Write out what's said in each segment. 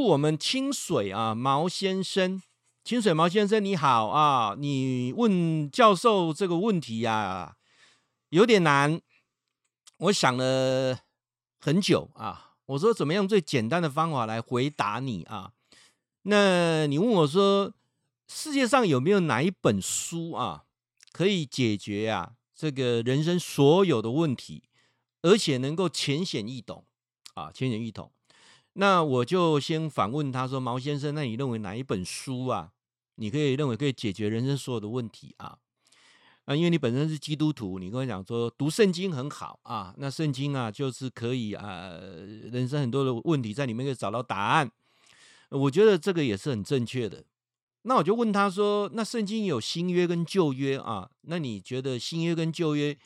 我们清水啊毛先生，清水毛先生你好啊，你问教授这个问题呀、啊，有点难，我想了很久啊，我说怎么样最简单的方法来回答你啊？那你问我说，世界上有没有哪一本书啊，可以解决啊这个人生所有的问题，而且能够浅显易懂啊，浅显易懂？那我就先反问他说：“毛先生，那你认为哪一本书啊，你可以认为可以解决人生所有的问题啊？啊，因为你本身是基督徒，你跟我讲说读圣经很好啊，那圣经啊就是可以啊，人生很多的问题在里面可以找到答案。”我觉得这个也是很正确的。那我就问他说：“那圣经有新约跟旧约啊？那你觉得新约跟旧约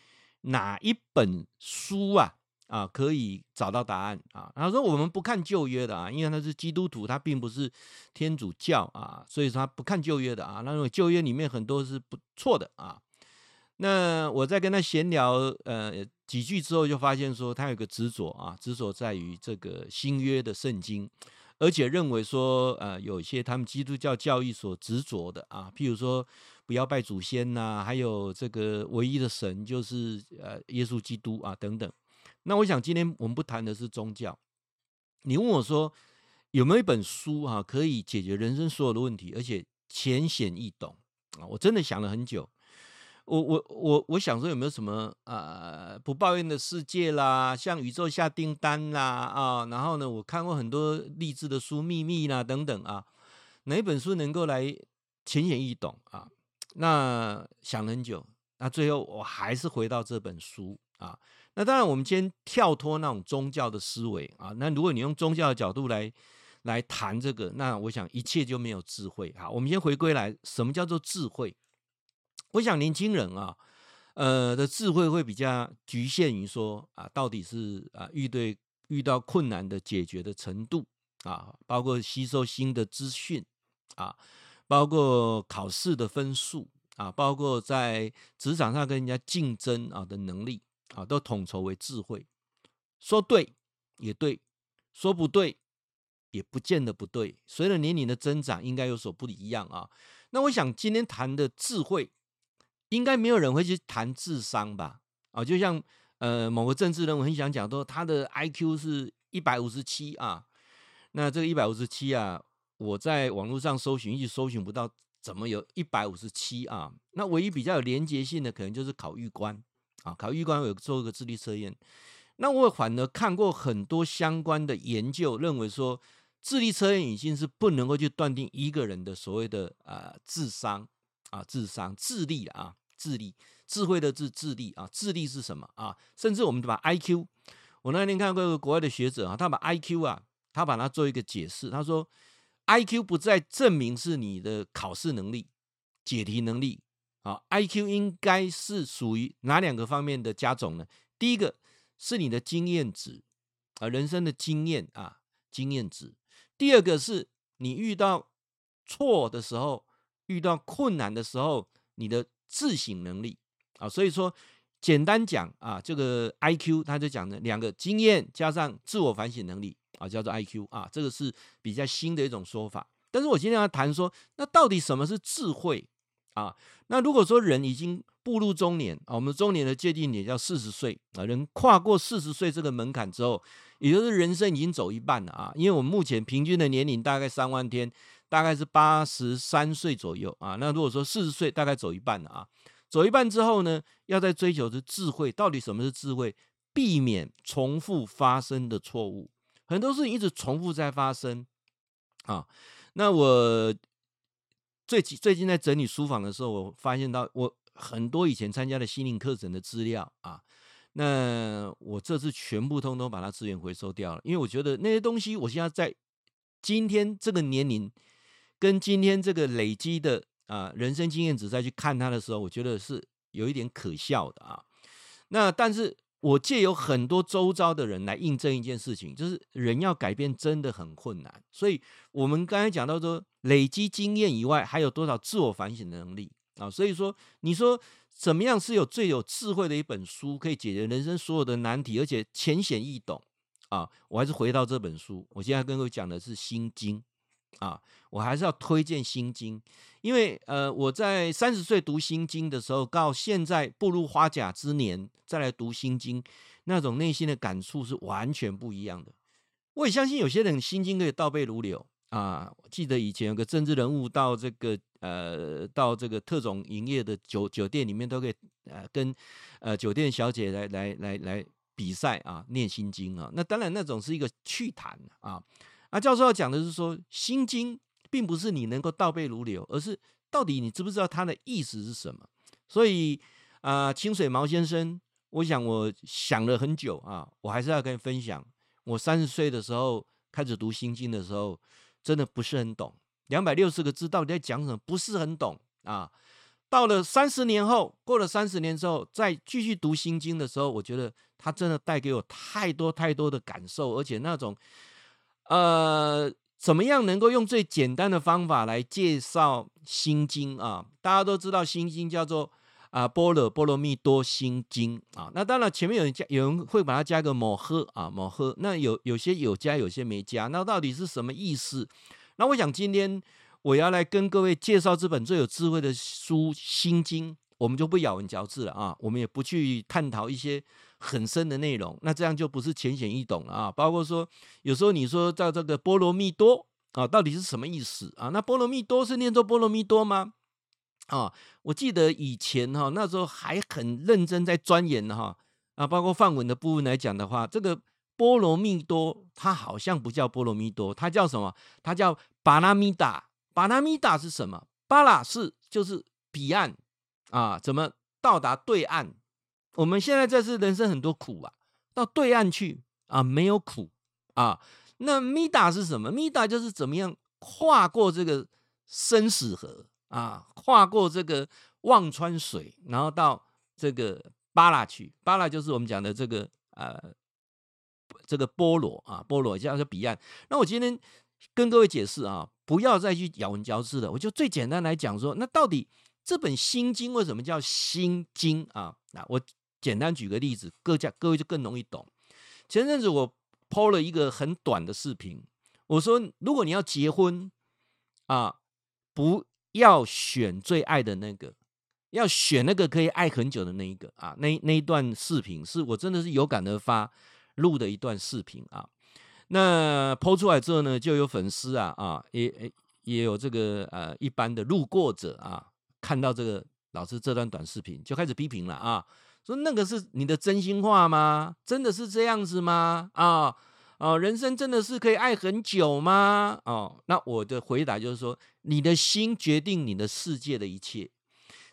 哪一本书啊啊可以找到答案啊？”他说：“我们不看旧约的啊，因为他是基督徒，他并不是天主教啊，所以说他不看旧约的啊。那因为旧约里面很多是不错的啊。”那我在跟他闲聊呃几句之后，就发现说他有个执着啊，执着在于这个新约的圣经。而且认为说，呃，有一些他们基督教教义所执着的啊，譬如说不要拜祖先呐、还有这个唯一的神就是呃耶稣基督啊等等。那我想今天我们不谈的是宗教。你问我说有没有一本书啊可以解决人生所有的问题，而且浅显易懂啊？我真的想了很久。我我我我想说有没有什么呃不抱怨的世界啦，向宇宙下订单啦啊，然后呢，我看过很多励志的书，秘密啦等等啊，哪一本书能够来浅显易懂啊？那想了很久，那最后我还是回到这本书啊。那当然，我们先跳脱那种宗教的思维啊。那如果你用宗教的角度来来谈这个，那我想一切就没有智慧。好，我们先回归来，什么叫做智慧？我想年轻人啊，呃的智慧会比较局限于说啊，到底是啊遇对遇到困难的解决的程度啊，包括吸收新的资讯啊，包括考试的分数啊，包括在职场上跟人家竞争啊的能力啊，都统筹为智慧。说对也对，说不对也不见得不对。随着年龄的增长，应该有所不一样啊。那我想今天谈的智慧。应该没有人会去谈智商吧？啊，就像呃某个政治人物很想讲说他的 IQ 是一百五十七啊，那这个一百五十七啊，我在网络上搜寻一直搜寻不到，怎么有一百五十七啊？那唯一比较有连结性的可能就是考预官啊，考预官有做一个智力测验，那我反而看过很多相关的研究，认为说智力测验已经是不能够去断定一个人的所谓的呃智商啊，智商智力啊。智力，智慧的智，智力啊，智力是什么啊？甚至我们把 IQ，我那天看过一个国外的学者啊，他把 IQ 啊，他把它做一个解释，他说 IQ 不再证明是你的考试能力、解题能力啊，IQ 应该是属于哪两个方面的加总呢？第一个是你的经验值啊，人生的经验啊，经验值；第二个是你遇到错的时候、遇到困难的时候，你的。自省能力啊，所以说简单讲啊，这个 IQ 他就讲的两个经验加上自我反省能力啊，叫做 IQ 啊，这个是比较新的一种说法。但是我今天要谈说，那到底什么是智慧啊？那如果说人已经步入中年啊，我们中年的界定也叫四十岁啊，人跨过四十岁这个门槛之后，也就是人生已经走一半了啊，因为我们目前平均的年龄大概三万天。大概是八十三岁左右啊，那如果说四十岁，大概走一半了啊。走一半之后呢，要再追求的智慧，到底什么是智慧？避免重复发生的错误，很多事情一直重复在发生啊。那我最近最近在整理书房的时候，我发现到我很多以前参加的心灵课程的资料啊，那我这次全部通通把它资源回收掉了，因为我觉得那些东西，我现在在今天这个年龄。跟今天这个累积的啊人生经验值再去看它的时候，我觉得是有一点可笑的啊。那但是我借有很多周遭的人来印证一件事情，就是人要改变真的很困难。所以我们刚才讲到说，累积经验以外，还有多少自我反省的能力啊？所以说，你说怎么样是有最有智慧的一本书，可以解决人生所有的难题，而且浅显易懂啊，我还是回到这本书。我现在跟各位讲的是《心经》啊，我还是要推荐《心经》，因为呃，我在三十岁读《心经》的时候，到现在步入花甲之年再来读《心经》，那种内心的感触是完全不一样的。我也相信有些人《心经》可以倒背如流啊。我记得以前有个政治人物到这个呃，到这个特种营业的酒酒店里面，都可以呃跟呃酒店小姐来来来来比赛啊，念心经啊。那当然那种是一个趣谈啊。啊，教授要讲的是说，心经并不是你能够倒背如流，而是到底你知不知道它的意思是什么？所以啊，清水毛先生，我想我想了很久啊，我还是要跟你分享。我三十岁的时候开始读心经的时候，真的不是很懂，两百六十个字到底在讲什么，不是很懂啊。到了三十年后，过了三十年之后，再继续读心经的时候，我觉得它真的带给我太多太多的感受，而且那种，呃，怎么样能够用最简单的方法来介绍心经啊？大家都知道心经叫做。啊，波若波罗蜜多心经啊，那当然前面有人加，有人会把它加个摩诃啊，摩诃。那有有些有加，有些没加，那到底是什么意思？那我想今天我要来跟各位介绍这本最有智慧的书《心经》，我们就不咬文嚼字了啊，我们也不去探讨一些很深的内容，那这样就不是浅显易懂了啊。包括说，有时候你说叫这个波罗蜜多啊，到底是什么意思啊？那波罗蜜多是念作波罗蜜多吗？啊，我记得以前哈，那时候还很认真在钻研哈啊，包括范文的部分来讲的话，这个波罗蜜多它好像不叫波罗蜜多，它叫什么？它叫巴拉米达。巴拉米达是什么？巴拉是就是彼岸啊，怎么到达对岸？我们现在这是人生很多苦啊，到对岸去啊没有苦啊。那米达是什么？米达就是怎么样跨过这个生死河。啊，跨过这个忘川水，然后到这个巴拉去，巴拉就是我们讲的这个呃，这个波罗啊，波罗叫做彼岸。那我今天跟各位解释啊，不要再去咬文嚼字了，我就最简单来讲说，那到底这本心经为什么叫心经啊？那我简单举个例子，各家各位就更容易懂。前阵子我 PO 了一个很短的视频，我说如果你要结婚啊，不。要选最爱的那个，要选那个可以爱很久的那一个啊！那那一段视频是我真的是有感而发录的一段视频啊。那 PO 出来之后呢，就有粉丝啊啊，也也有这个呃一般的路过者啊，看到这个老师这段短视频就开始批评了啊，说那个是你的真心话吗？真的是这样子吗？啊？哦，人生真的是可以爱很久吗？哦，那我的回答就是说，你的心决定你的世界的一切。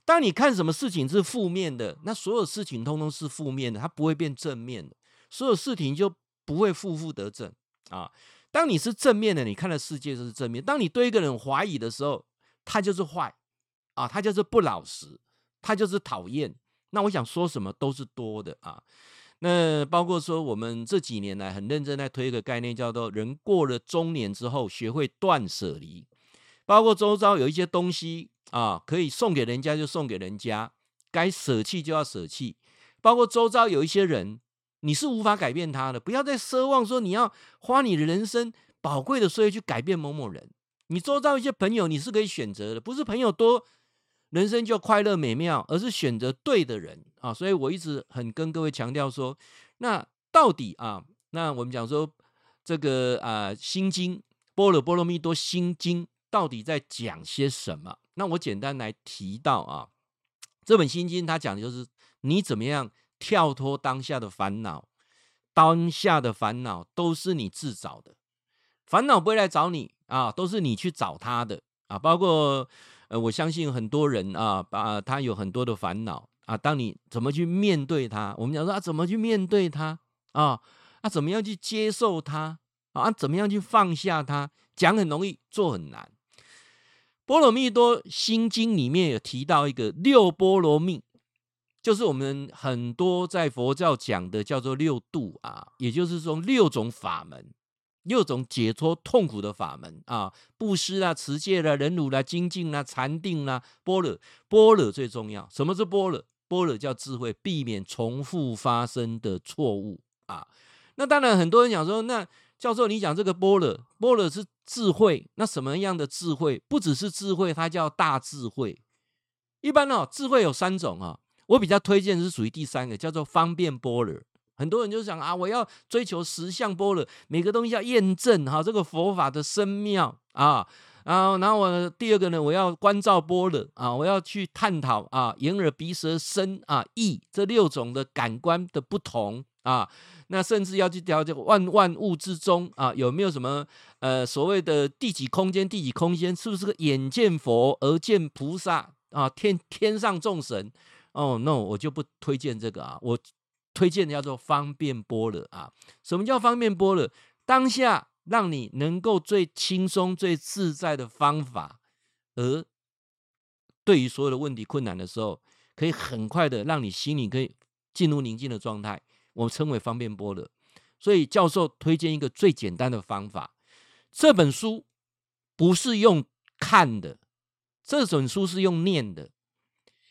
当你看什么事情是负面的，那所有事情通通是负面的，它不会变正面的，所有事情就不会负负得正啊。当你是正面的，你看的世界就是正面。当你对一个人怀疑的时候，他就是坏啊，他就是不老实，他就是讨厌。那我想说什么都是多的啊。那包括说，我们这几年来很认真在推一个概念，叫做人过了中年之后，学会断舍离。包括周遭有一些东西啊，可以送给人家就送给人家，该舍弃就要舍弃。包括周遭有一些人，你是无法改变他的，不要再奢望说你要花你的人生宝贵的岁月去改变某某人。你周遭一些朋友，你是可以选择的，不是朋友多。人生就快乐美妙，而是选择对的人啊！所以我一直很跟各位强调说，那到底啊，那我们讲说这个啊，《心经》波若波罗蜜多心经到底在讲些什么？那我简单来提到啊，这本心经它讲的就是你怎么样跳脱当下的烦恼，当下的烦恼都是你自找的，烦恼不会来找你啊，都是你去找他的啊，包括。呃，我相信很多人啊，把他有很多的烦恼啊。当你怎么去面对他？我们讲说啊，怎么去面对他啊？啊，怎么样去接受他啊？怎么样去放下他？讲很容易，做很难。波罗蜜多心经里面有提到一个六波罗蜜，就是我们很多在佛教讲的叫做六度啊，也就是说六种法门。六种解脱痛苦的法门啊，布施啦、持戒啦、忍辱啦、精进啦、禅定啦、般若，般若最重要。什么是般若？般若叫智慧，避免重复发生的错误啊。那当然，很多人讲说，那教授你讲这个般若，般若是智慧，那什么样的智慧？不只是智慧，它叫大智慧。一般哦，智慧有三种啊，我比较推荐是属于第三个，叫做方便般若。很多人就想啊，我要追求实相般若，每个东西要验证哈，这个佛法的深妙啊。然后，然后我第二个呢，我要观照般若啊，我要去探讨啊，眼耳鼻舌身啊意这六种的感官的不同啊。那甚至要去了解万万物之中啊，有没有什么呃所谓的第几空间？第几空间是不是个眼见佛，而见菩萨啊？天天上众神？哦，no，我就不推荐这个啊，我。推荐的叫做方便般若啊，什么叫方便般若？当下让你能够最轻松、最自在的方法，而对于所有的问题困难的时候，可以很快的让你心里可以进入宁静的状态，我们称为方便般若。所以教授推荐一个最简单的方法，这本书不是用看的，这本书是用念的，《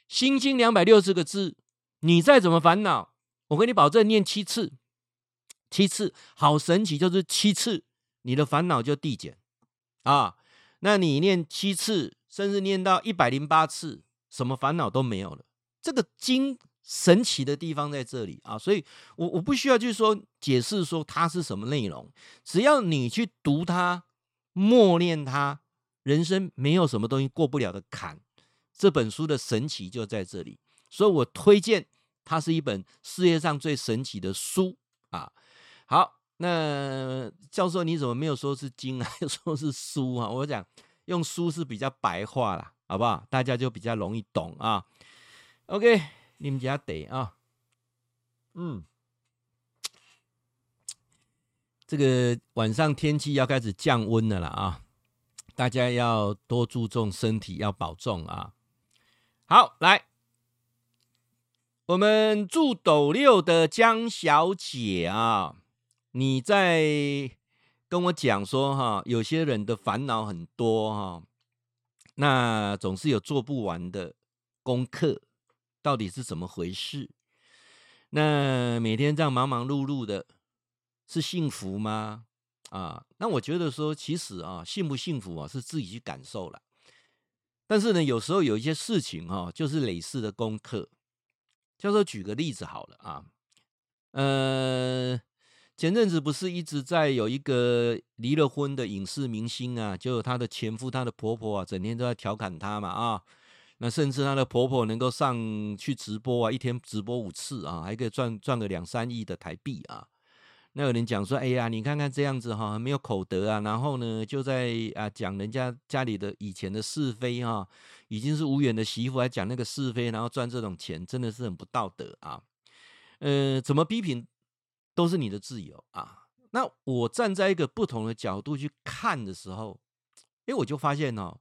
心经》两百六十个字，你再怎么烦恼。我跟你保证，念七次，七次好神奇，就是七次，你的烦恼就递减啊。那你念七次，甚至念到一百零八次，什么烦恼都没有了。这个经神奇的地方在这里啊，所以我我不需要去说解释说它是什么内容，只要你去读它，默念它，人生没有什么东西过不了的坎。这本书的神奇就在这里，所以我推荐。它是一本世界上最神奇的书啊！好，那教授你怎么没有说是经啊，又说是书啊？我讲用书是比较白话啦，好不好？大家就比较容易懂啊。OK，你们家得啊，嗯，这个晚上天气要开始降温了啦啊，大家要多注重身体，要保重啊。好，来。我们住斗六的江小姐啊，你在跟我讲说哈，有些人的烦恼很多哈，那总是有做不完的功课，到底是怎么回事？那每天这样忙忙碌碌的，是幸福吗？啊，那我觉得说，其实啊，幸不幸福啊，是自己去感受了。但是呢，有时候有一些事情哈，就是累世的功课。教授举个例子好了啊，呃，前阵子不是一直在有一个离了婚的影视明星啊，就她的前夫、她的婆婆啊，整天都在调侃她嘛啊，那甚至她的婆婆能够上去直播啊，一天直播五次啊，还可以赚赚个两三亿的台币啊。那有人讲说，哎呀，你看看这样子哈，没有口德啊，然后呢，就在啊讲人家家里的以前的是非哈。已经是无缘的媳妇，还讲那个是非，然后赚这种钱，真的是很不道德啊！呃，怎么批评都是你的自由啊。那我站在一个不同的角度去看的时候，哎，我就发现哦，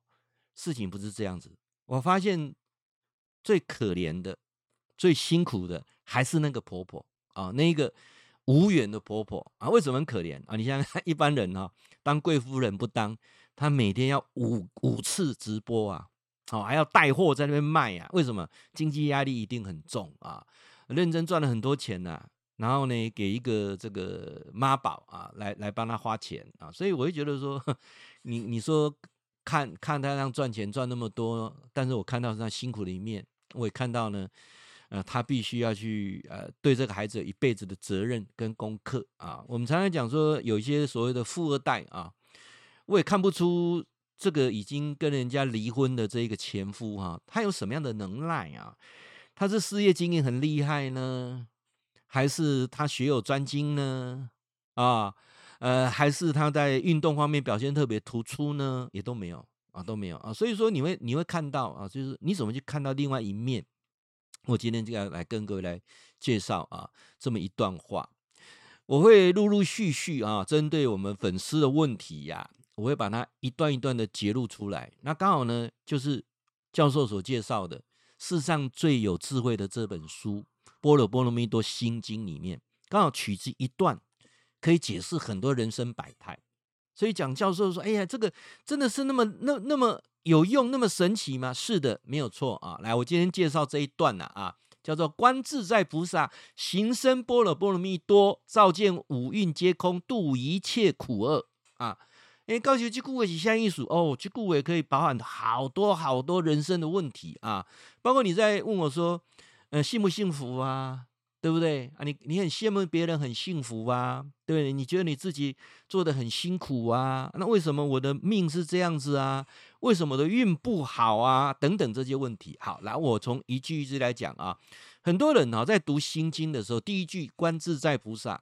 事情不是这样子。我发现最可怜的、最辛苦的还是那个婆婆啊，那一个无缘的婆婆啊。为什么很可怜啊？你想想，一般人哈，当贵夫人不当，她每天要五五次直播啊。哦，还要带货在那边卖呀？为什么？经济压力一定很重啊！认真赚了很多钱呐，然后呢，给一个这个妈宝啊，来来帮他花钱啊，所以我会觉得说，你你说看看他这样赚钱赚那么多，但是我看到他辛苦的一面，我也看到呢，呃，他必须要去呃对这个孩子一辈子的责任跟功课啊。我们常常讲说，有一些所谓的富二代啊，我也看不出。这个已经跟人家离婚的这个前夫哈、他有什么样的能耐啊？他是事业经营很厉害呢，还是他学有专精呢？啊，呃，还是他在运动方面表现特别突出呢？也都没有啊，都没有啊。所以说你会你会看到啊，就是你怎么去看到另外一面？我今天就要来跟各位来介绍啊，这么一段话，我会陆陆续续啊，针对我们粉丝的问题呀、我会把它一段一段的揭露出来。那刚好呢，就是教授所介绍的世上最有智慧的这本书《般若波罗蜜多心经》里面，刚好取自一段，可以解释很多人生百态。所以蒋教授说：“哎呀，这个真的是那么那那么有用，那么神奇吗？”是的，没有错啊。来，我今天介绍这一段呢啊，叫做观自在菩萨行深般若波罗蜜多，照见五蕴皆空，度一切苦厄啊！诶，高学这句话是啥意思哦，这句话可以包含好多好多人生的问题啊，包括你在问我说，呃，幸不幸福啊？对不对啊？你你很羡慕别人很幸福啊？对不对？你觉得你自己做的很辛苦啊？那为什么我的命是这样子啊？为什么我的运不好啊？等等这些问题。好，来我从一句一句来讲啊。很多人啊在读心经的时候，第一句观自在菩萨，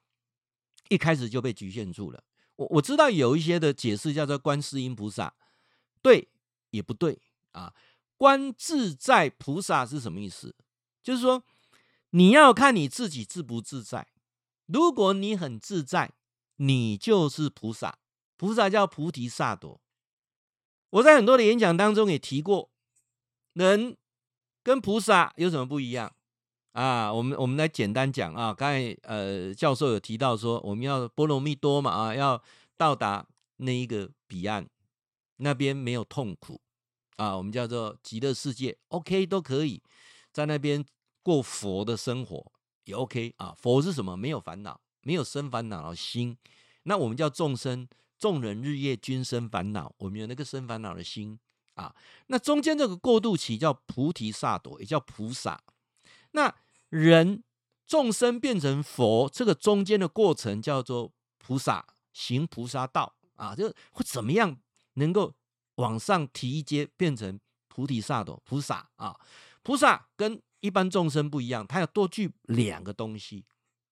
一开始就被局限住了。我我知道有一些的解释叫做观世音菩萨，对也不对啊？观自在菩萨是什么意思？就是说。你要看你自己自不自在。如果你很自在，你就是菩萨。菩萨叫菩提萨埵。我在很多的演讲当中也提过，人跟菩萨有什么不一样啊？我们我们来简单讲啊。刚才呃教授有提到说，我们要波罗蜜多嘛啊，要到达那一个彼岸，那边没有痛苦啊，我们叫做极乐世界，OK 都可以在那边。过佛的生活也 OK 啊，佛是什么？没有烦恼，没有生烦恼的心。那我们叫众生，众人日夜均生烦恼，我们有那个生烦恼的心啊。那中间这个过渡期叫菩提萨埵，也叫菩萨。那人众生变成佛，这个中间的过程叫做菩萨行菩萨道啊，就会怎么样能够往上提一阶，变成菩提萨埵菩萨啊？菩萨跟一般众生不一样，它要多具两个东西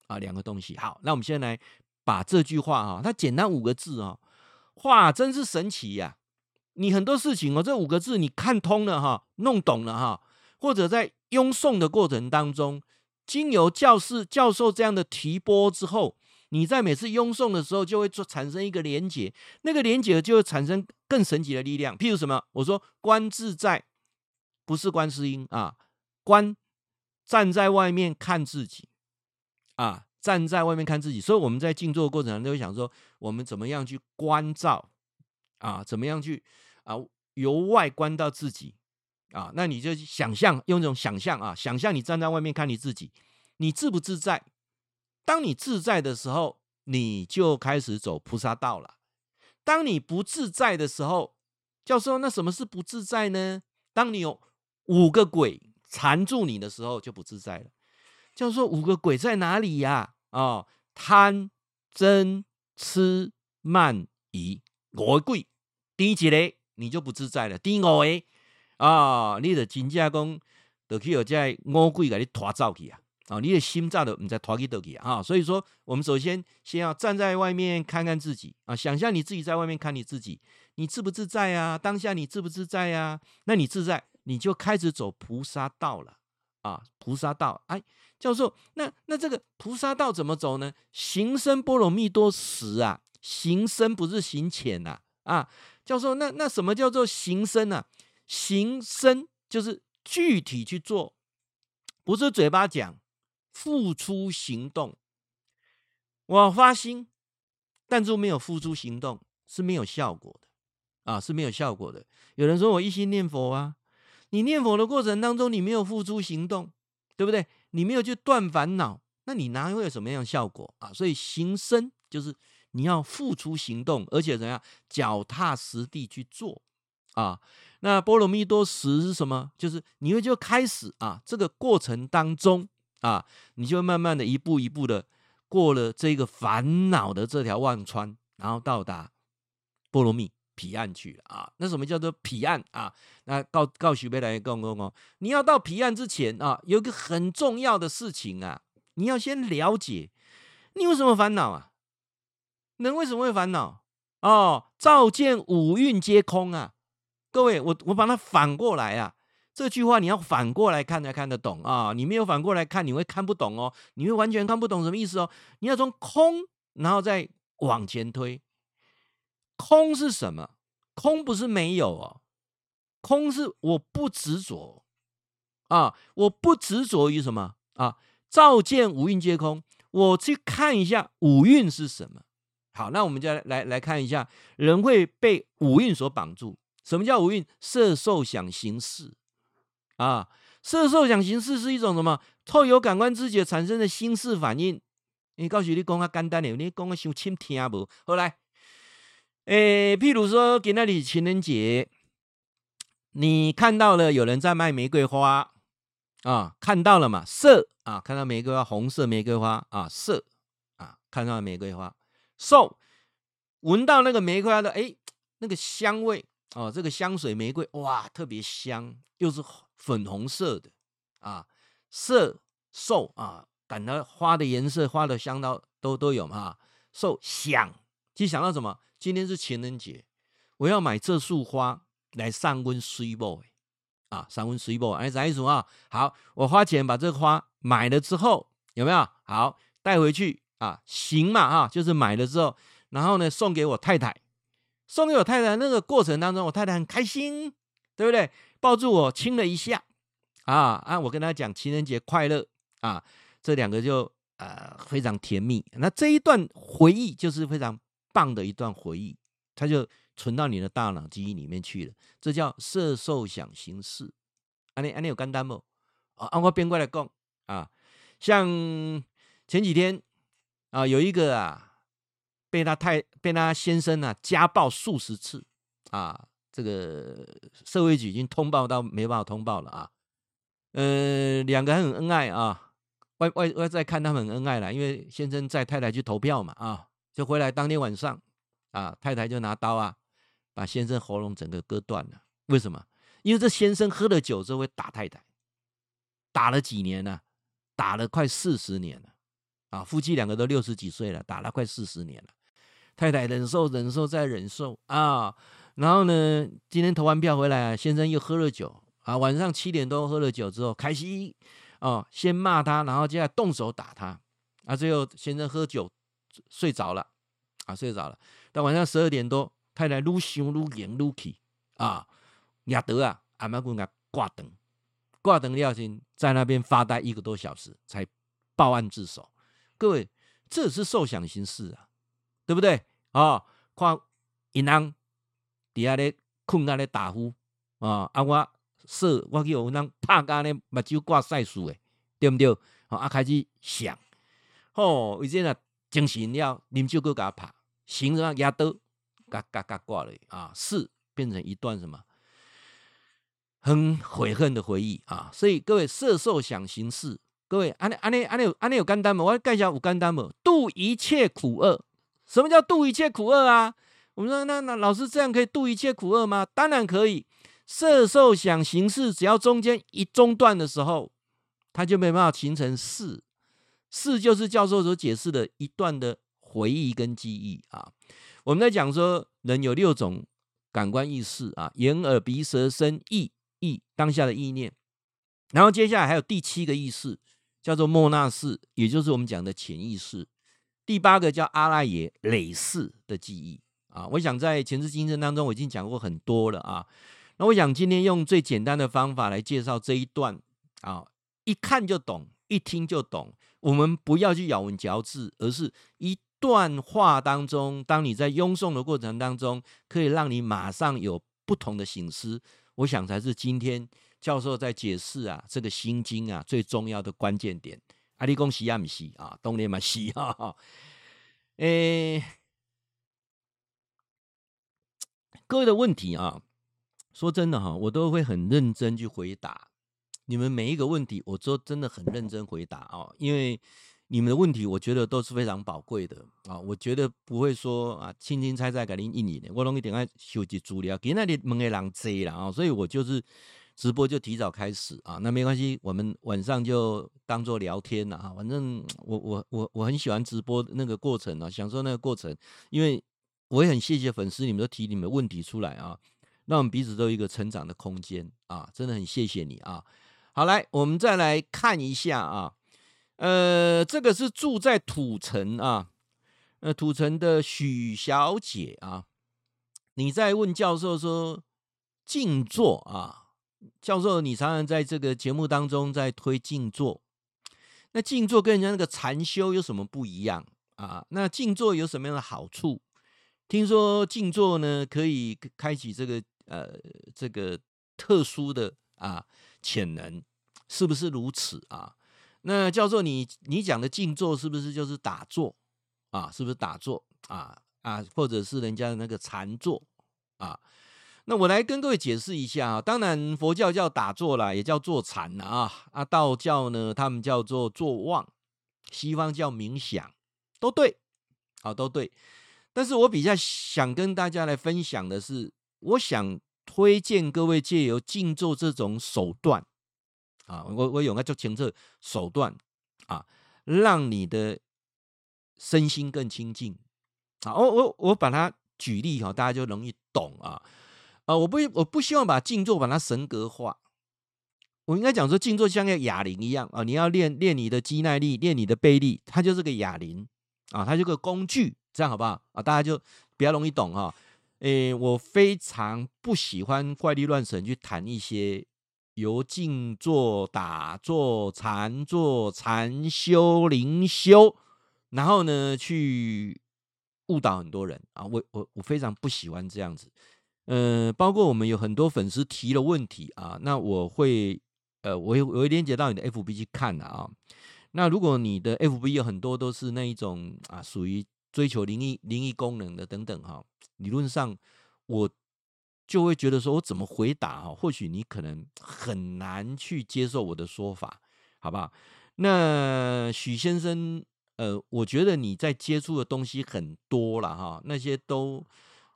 啊，两个东西。好，那我们先来把这句话哈，它简单五个字啊，哇，真是神奇呀！你很多事情哦，这五个字你看通了哈，弄懂了哈，或者在拥诵的过程当中，经由教士教授这样的提拨之后，你在每次拥诵的时候就会做产生一个连结，那个连结就会产生更神奇的力量。譬如什么？我说观自在，不是观世音啊。观站在外面看自己啊，站在外面看自己，所以我们在静坐的过程中都会想说，我们怎么样去关照啊？怎么样去啊？由外观到自己啊？那你就想象，用这种想象啊，想象你站在外面看你自己，你自不自在？当你自在的时候，你就开始走菩萨道了。当你不自在的时候，教授，那什么是不自在呢？当你有五个鬼。缠住你的时候就不自在了。教授五个鬼在哪里呀？哦，贪、嗔、痴、慢、疑，五个鬼，第一个你就不自在了。第五个啊，你的真正讲，就去有这五鬼给你拖走去啊！啊，你的心脏都唔在拖去倒去啊！所以说，我们首先先要站在外面看看自己啊，想象你自己在外面看你自己，你自不自在啊？当下你自不自在啊？那你自在。你就开始走菩萨道了啊！菩萨道，哎，教授，那那这个菩萨道怎么走呢？行深般若蜜多时啊，行深不是行浅呐啊！教授，那那什么叫做行深呢？行身就是具体去做，不是嘴巴讲，付出行动。我发心，但是没有付出行动是没有效果的啊，是没有效果的。有人说我一心念佛啊。你念佛的过程当中，你没有付诸行动，对不对？你没有去断烦恼，那你哪会有什么样效果啊？所以行身就是你要付出行动，而且怎样脚踏实地去做啊？那波罗蜜多时是什么？就是你会就开始啊，这个过程当中啊，你就慢慢的一步一步的过了这个烦恼的这条忘川，然后到达波罗蜜。彼岸去啊？那什么叫做彼岸啊？那告告许贝来公公公，你要到彼岸之前啊，有个很重要的事情啊，你要先了解，你为什么烦恼啊？人为什么会烦恼？哦，照见五蕴皆空啊！各位，我我把它反过来啊，这句话你要反过来看才看得懂啊！你没有反过来看，你会看不懂哦，你会完全看不懂什么意思哦。你要从空，然后再往前推。空是什么？空不是没有哦，空是我不执着啊，我不执着于什么啊？照见五蕴皆空，我去看一下五蕴是什么。好，那我们就来来来看一下，人会被五蕴所绑住。什么叫五蕴？色受想行识啊，色受想行识是一种什么？透由感官知觉产生的心识反应。你告诉你讲较简单的，你讲个伤深听不？好来，诶、譬如说今天里情人节，你看到了有人在卖玫瑰花啊，看到了嘛？色啊，看到玫瑰花，红色玫瑰花啊，色啊，看到玫瑰花，受闻到那个玫瑰花的，哎、那个香味。哦，这个香水玫瑰哇，特别香，又是粉红色的啊，色受啊，感到花的颜色、花的香到都都有嘛。受想，就想到什么？今天是情人节，我要买这束花来上温水某啊，上温水某，哎，啥意思啊？好，我花钱把这个花买了之后，有没有？好，带回去啊，行嘛啊，就是买了之后，然后呢，送给我太太。送给我太太那个过程当中，我太太很开心，对不对？抱住我亲了一下，啊啊！我跟她讲情人节快乐啊，这两个就呃非常甜蜜。那这一段回忆就是非常棒的一段回忆，它就存到你的大脑记忆里面去了。这叫色受想行识。安利安利有简单不？啊，我变过来讲啊，像前几天啊，有一个啊。被他太被他先生啊家暴数十次啊，这个社会局已经通报到没办法通报了啊。呃，两个很恩爱啊，外外外在看他们很恩爱了，因为先生在太太去投票嘛啊，就回来当天晚上啊，太太就拿刀啊把先生喉咙整个割断了。为什么？因为这先生喝了酒之后会打太太，打了几年了，打了快四十年了啊，夫妻两个都六十几岁了，打了快四十年了。太太忍受忍受再忍受啊，然后呢，今天投完票回来，先生又喝了酒啊，晚上七点多喝了酒之后，开心哦，先骂他，然后接下来动手打他啊，最后先生喝酒睡着了啊，睡着了，到晚上十二点多，太太愈想愈严愈气啊，亚德啊，阿妈姑给挂灯，挂灯廖先在那边发呆一个多小时才报案自首，各位，这是受想行事啊。对不对？哦，看因翁底下咧困啊咧打呼啊，啊我说我去有人拍干咧目睭挂晒树诶，对不对？哦，啊开始想，哦，以前啊精神了，啉酒搁甲拍，行啊牙刀，嘎嘎嘎挂了啊，是变成一段什么很悔恨的回忆啊！所以各位色受想行识，各位安尼安尼安尼有安尼有简单无？我介绍有简单无？度一切苦厄。什么叫度一切苦厄啊？我们说，那那老师这样可以度一切苦厄吗？当然可以。色受想行识，只要中间一中断的时候，它就没办法形成识。识就是教授所解释的一段的回忆跟记忆啊。我们在讲说，人有六种感官意识啊，眼耳鼻舌身意意当下的意念。然后接下来还有第七个意识，叫做末那识，也就是我们讲的潜意识。第八个叫阿赖耶累世的记忆啊，我想在前世今生当中我已经讲过很多了啊。那我想今天用最简单的方法来介绍这一段啊，一看就懂，一听就懂。我们不要去咬文嚼字，而是一段话当中，当你在拥诵的过程当中，可以让你马上有不同的醒思。我想才是今天教授在解释啊这个心经啊最重要的关键点。阿里公西亚米西啊，东联嘛西 哈，诶，各位的问题啊，说真的哈，我都会很认真去回答你们每一个问题，我都真的很认真回答啊，因为你们的问题，我觉得都是非常宝贵的啊，我觉得不会说啊，轻轻猜猜给您印你的，我容易点开收集资料，给那里问的人多了啊，所以我就是。直播就提早开始啊，那没关系，我们晚上就当做聊天了啊。反正我我我我很喜欢直播那个过程啊，享受那个过程，因为我也很谢谢粉丝，你们都提你们问题出来啊，让我们彼此都有一个成长的空间啊，真的很谢谢你啊。好，来我们再来看一下啊，呃，这个是住在土城啊，呃，土城的许小姐啊，你在问教授说静坐啊。教授，你常常在这个节目当中在推静坐，那静坐跟人家那个禅修有什么不一样啊？那静坐有什么样的好处？听说静坐呢可以开启这个呃这个特殊的啊潜能，是不是如此啊？那教授你，你讲的静坐是不是就是打坐啊？是不是打坐啊啊？或者是人家的那个禅坐啊？那我来跟各位解释一下啊。当然，佛教叫打坐啦，也叫坐禅啊。啊，道教呢，他们叫做坐忘，西方叫冥想，都对，啊，都对。但是我比较想跟大家来分享的是，我想推荐各位借由静坐这种手段啊，我我有个叫前策手段啊，让你的身心更清净啊。我我我把它举例哈，大家就容易懂啊啊！我不我不希望把静坐把它神格化，我应该讲说静坐像个哑铃一样啊，你要练练你的肌耐力，练你的背力，它就是个哑铃啊，它就是个工具。这样好不好啊？大家就比较容易懂哈。诶，我非常不喜欢怪力乱神去谈一些由静坐、打坐、禅坐、禅修、灵修，然后呢去误导很多人啊。我我我非常不喜欢这样子。呃，包括我们有很多粉丝提了问题啊，那我会呃，我会我会连接到你的 FB 去看的啊。那如果你的 FB 有很多都是那一种啊，属于。追求灵异、灵异功能的等等哈，理论上我就会觉得说，我怎么回答哈？或许你可能很难去接受我的说法，好不好？那许先生，呃，我觉得你在接触的东西很多了哈，那些都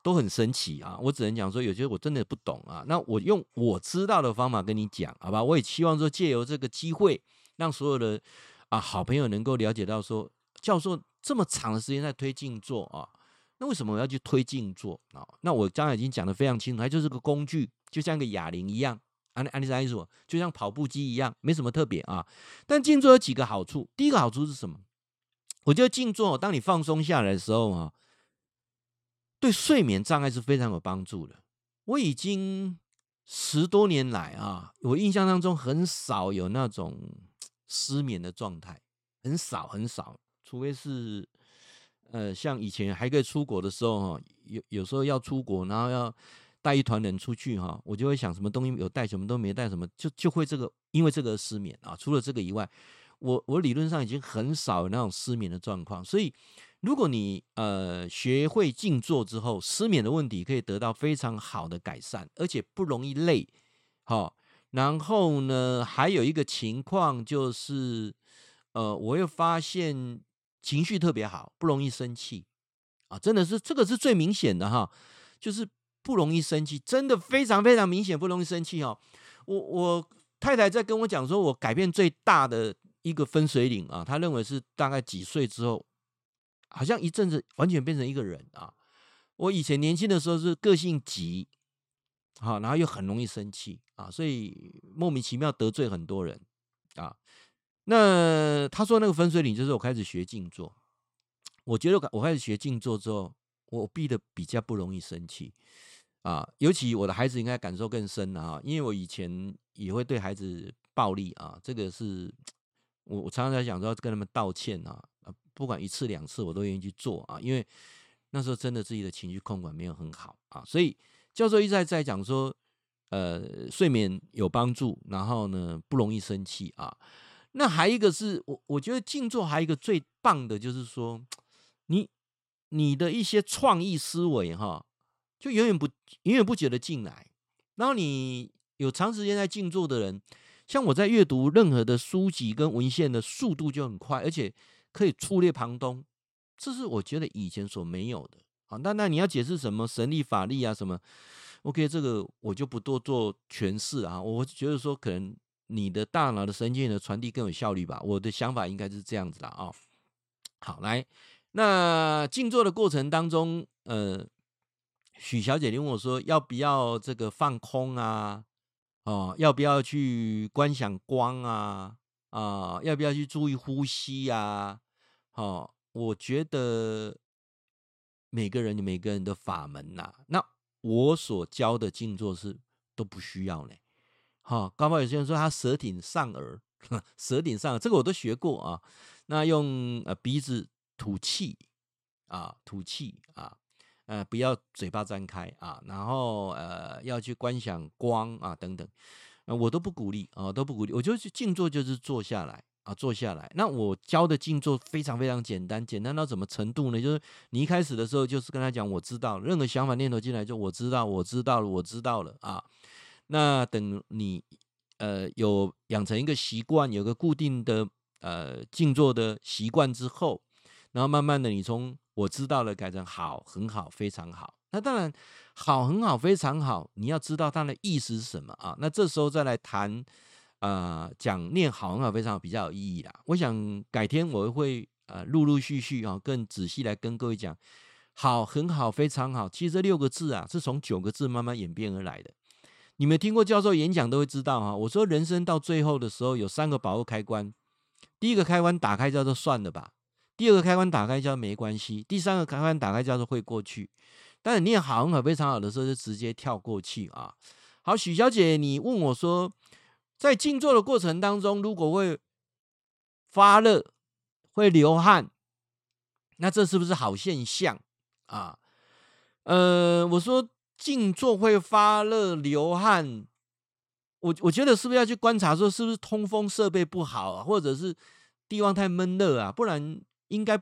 都很神奇啊。我只能讲说，有些我真的不懂啊。那我用我知道的方法跟你讲，好吧？我也希望说，借由这个机会，让所有的啊好朋友能够了解到说，教授。这么长的时间在推静坐啊，那为什么我要去推静坐啊？那我刚才已经讲得非常清楚，它就是个工具，就像个哑铃一样，安安利斯说，就像跑步机一样，没什么特别啊。但静坐有几个好处，第一个好处是什么？我觉得静坐，当你放松下来的时候啊，对睡眠障碍是非常有帮助的。我已经十多年来啊，我印象当中很少有那种失眠的状态，很少很少。除非是，呃，像以前还可以出国的时候哈，有有时候要出国，然后要带一团人出去哈，我就会想什么东西有带，什么都没带，什么就就会这个，因为这个失眠啊。除了这个以外，我我理论上已经很少有那种失眠的状况。所以，如果你呃学会静坐之后，失眠的问题可以得到非常好的改善，而且不容易累。好，然后呢，还有一个情况就是，呃，我又发现。情绪特别好，不容易生气啊！真的是这个是最明显的哈，就是不容易生气，真的非常非常明显，不容易生气哦。我我太太在跟我讲说，我改变最大的一个分水岭啊，她认为是大概几岁之后，好像一阵子完全变成一个人啊。我以前年轻的时候是个性急，好，然后又很容易生气啊，所以莫名其妙得罪很多人啊。那他说那个分水岭就是我开始学静坐，我觉得我开始学静坐之后，我变得比较不容易生气啊，尤其我的孩子应该感受更深了啊，因为我以前也会对孩子暴力啊，这个是 我我常常在想说跟他们道歉啊，不管一次两次我都愿意去做啊，因为那时候真的自己的情绪控管没有很好啊，所以教授一再在讲说，呃，睡眠有帮助，然后呢不容易生气啊。那还一个是我，我觉得静坐还有一个最棒的，就是说，你你的一些创意思维哈，就永远不永远不觉得进来。然后你有长时间在静坐的人，像我在阅读任何的书籍跟文献的速度就很快，而且可以触类旁通，这是我觉得以前所没有的。好，那那你要解释什么神力法力啊什么？OK，这个我就不多做诠释啊。我觉得说可能。你的大脑的神经的传递更有效率吧？我的想法应该是这样子的啊。好，来，那静坐的过程当中，呃，许小姐，你问我说要不要这个放空啊？哦，要不要去观想光啊？啊，要不要去注意呼吸呀？哦，我觉得每个人每个人的法门呐。那我所教的静坐是都不需要呢。好，刚刚有些人说他舌顶上顎，舌顶上顎，这个我都学过啊。那用呃鼻子吐气啊，吐气啊，呃不要嘴巴张开啊，然后呃要去观想光啊等等，呃我都不鼓励啊，都不鼓励。我就是静坐，就是坐下来啊，坐下来。那我教的静坐非常非常简单，简单到什么程度呢？就是你一开始的时候，就是跟他讲，我知道，任何想法念头进来，就我知道，我知道了，我知道了啊。那等你呃有养成一个习惯，有个固定的呃静坐的习惯之后，然后慢慢的你从我知道了改成好，很好，非常好。那当然好，很好，非常好，你要知道它的意思是什么啊？那这时候再来谈。啊、呃，讲念好很好非常好，比较有意义啦。我想改天我会呃陆陆续续啊更仔细来跟各位讲，好很好非常好。其实这六个字啊是从九个字慢慢演变而来的。你们听过教授演讲都会知道哈。我说人生到最后的时候有三个把握开关，第一个开关打开叫做算了吧，第二个开关打开叫没关系，第三个开关打开叫做会过去。但是念好很好非常好的时候就直接跳过去啊。好，许小姐，你问我说。在静坐的过程当中，如果会发热、会流汗，那这是不是好现象啊？呃，我说静坐会发热、流汗，我我觉得是不是要去观察，说是不是通风设备不好啊，或者是地方太闷热啊？不然应该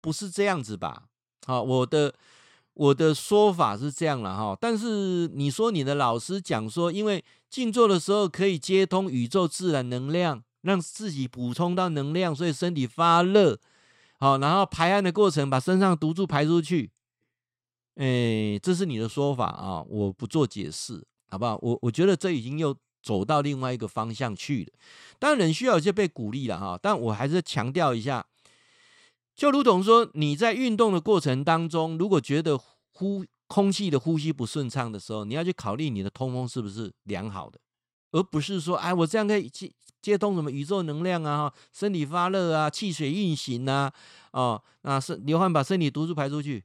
不是这样子吧？好，我的。我的说法是这样了哈，但是你说你的老师讲说，因为静坐的时候可以接通宇宙自然能量，让自己补充到能量，所以身体发热，好，然后排汗的过程把身上毒素排出去，哎，这是你的说法啊，我不做解释，好不好？我我觉得这已经又走到另外一个方向去了，当然人需要有些被鼓励了哈，但我还是强调一下。就如同说，你在运动的过程当中，如果觉得呼空气的呼吸不顺畅的时候，你要去考虑你的通风是不是良好的，而不是说，哎，我这样可以接接通什么宇宙能量啊，身体发热啊，气血运行啊，哦，那是流汗把身体毒素排出去，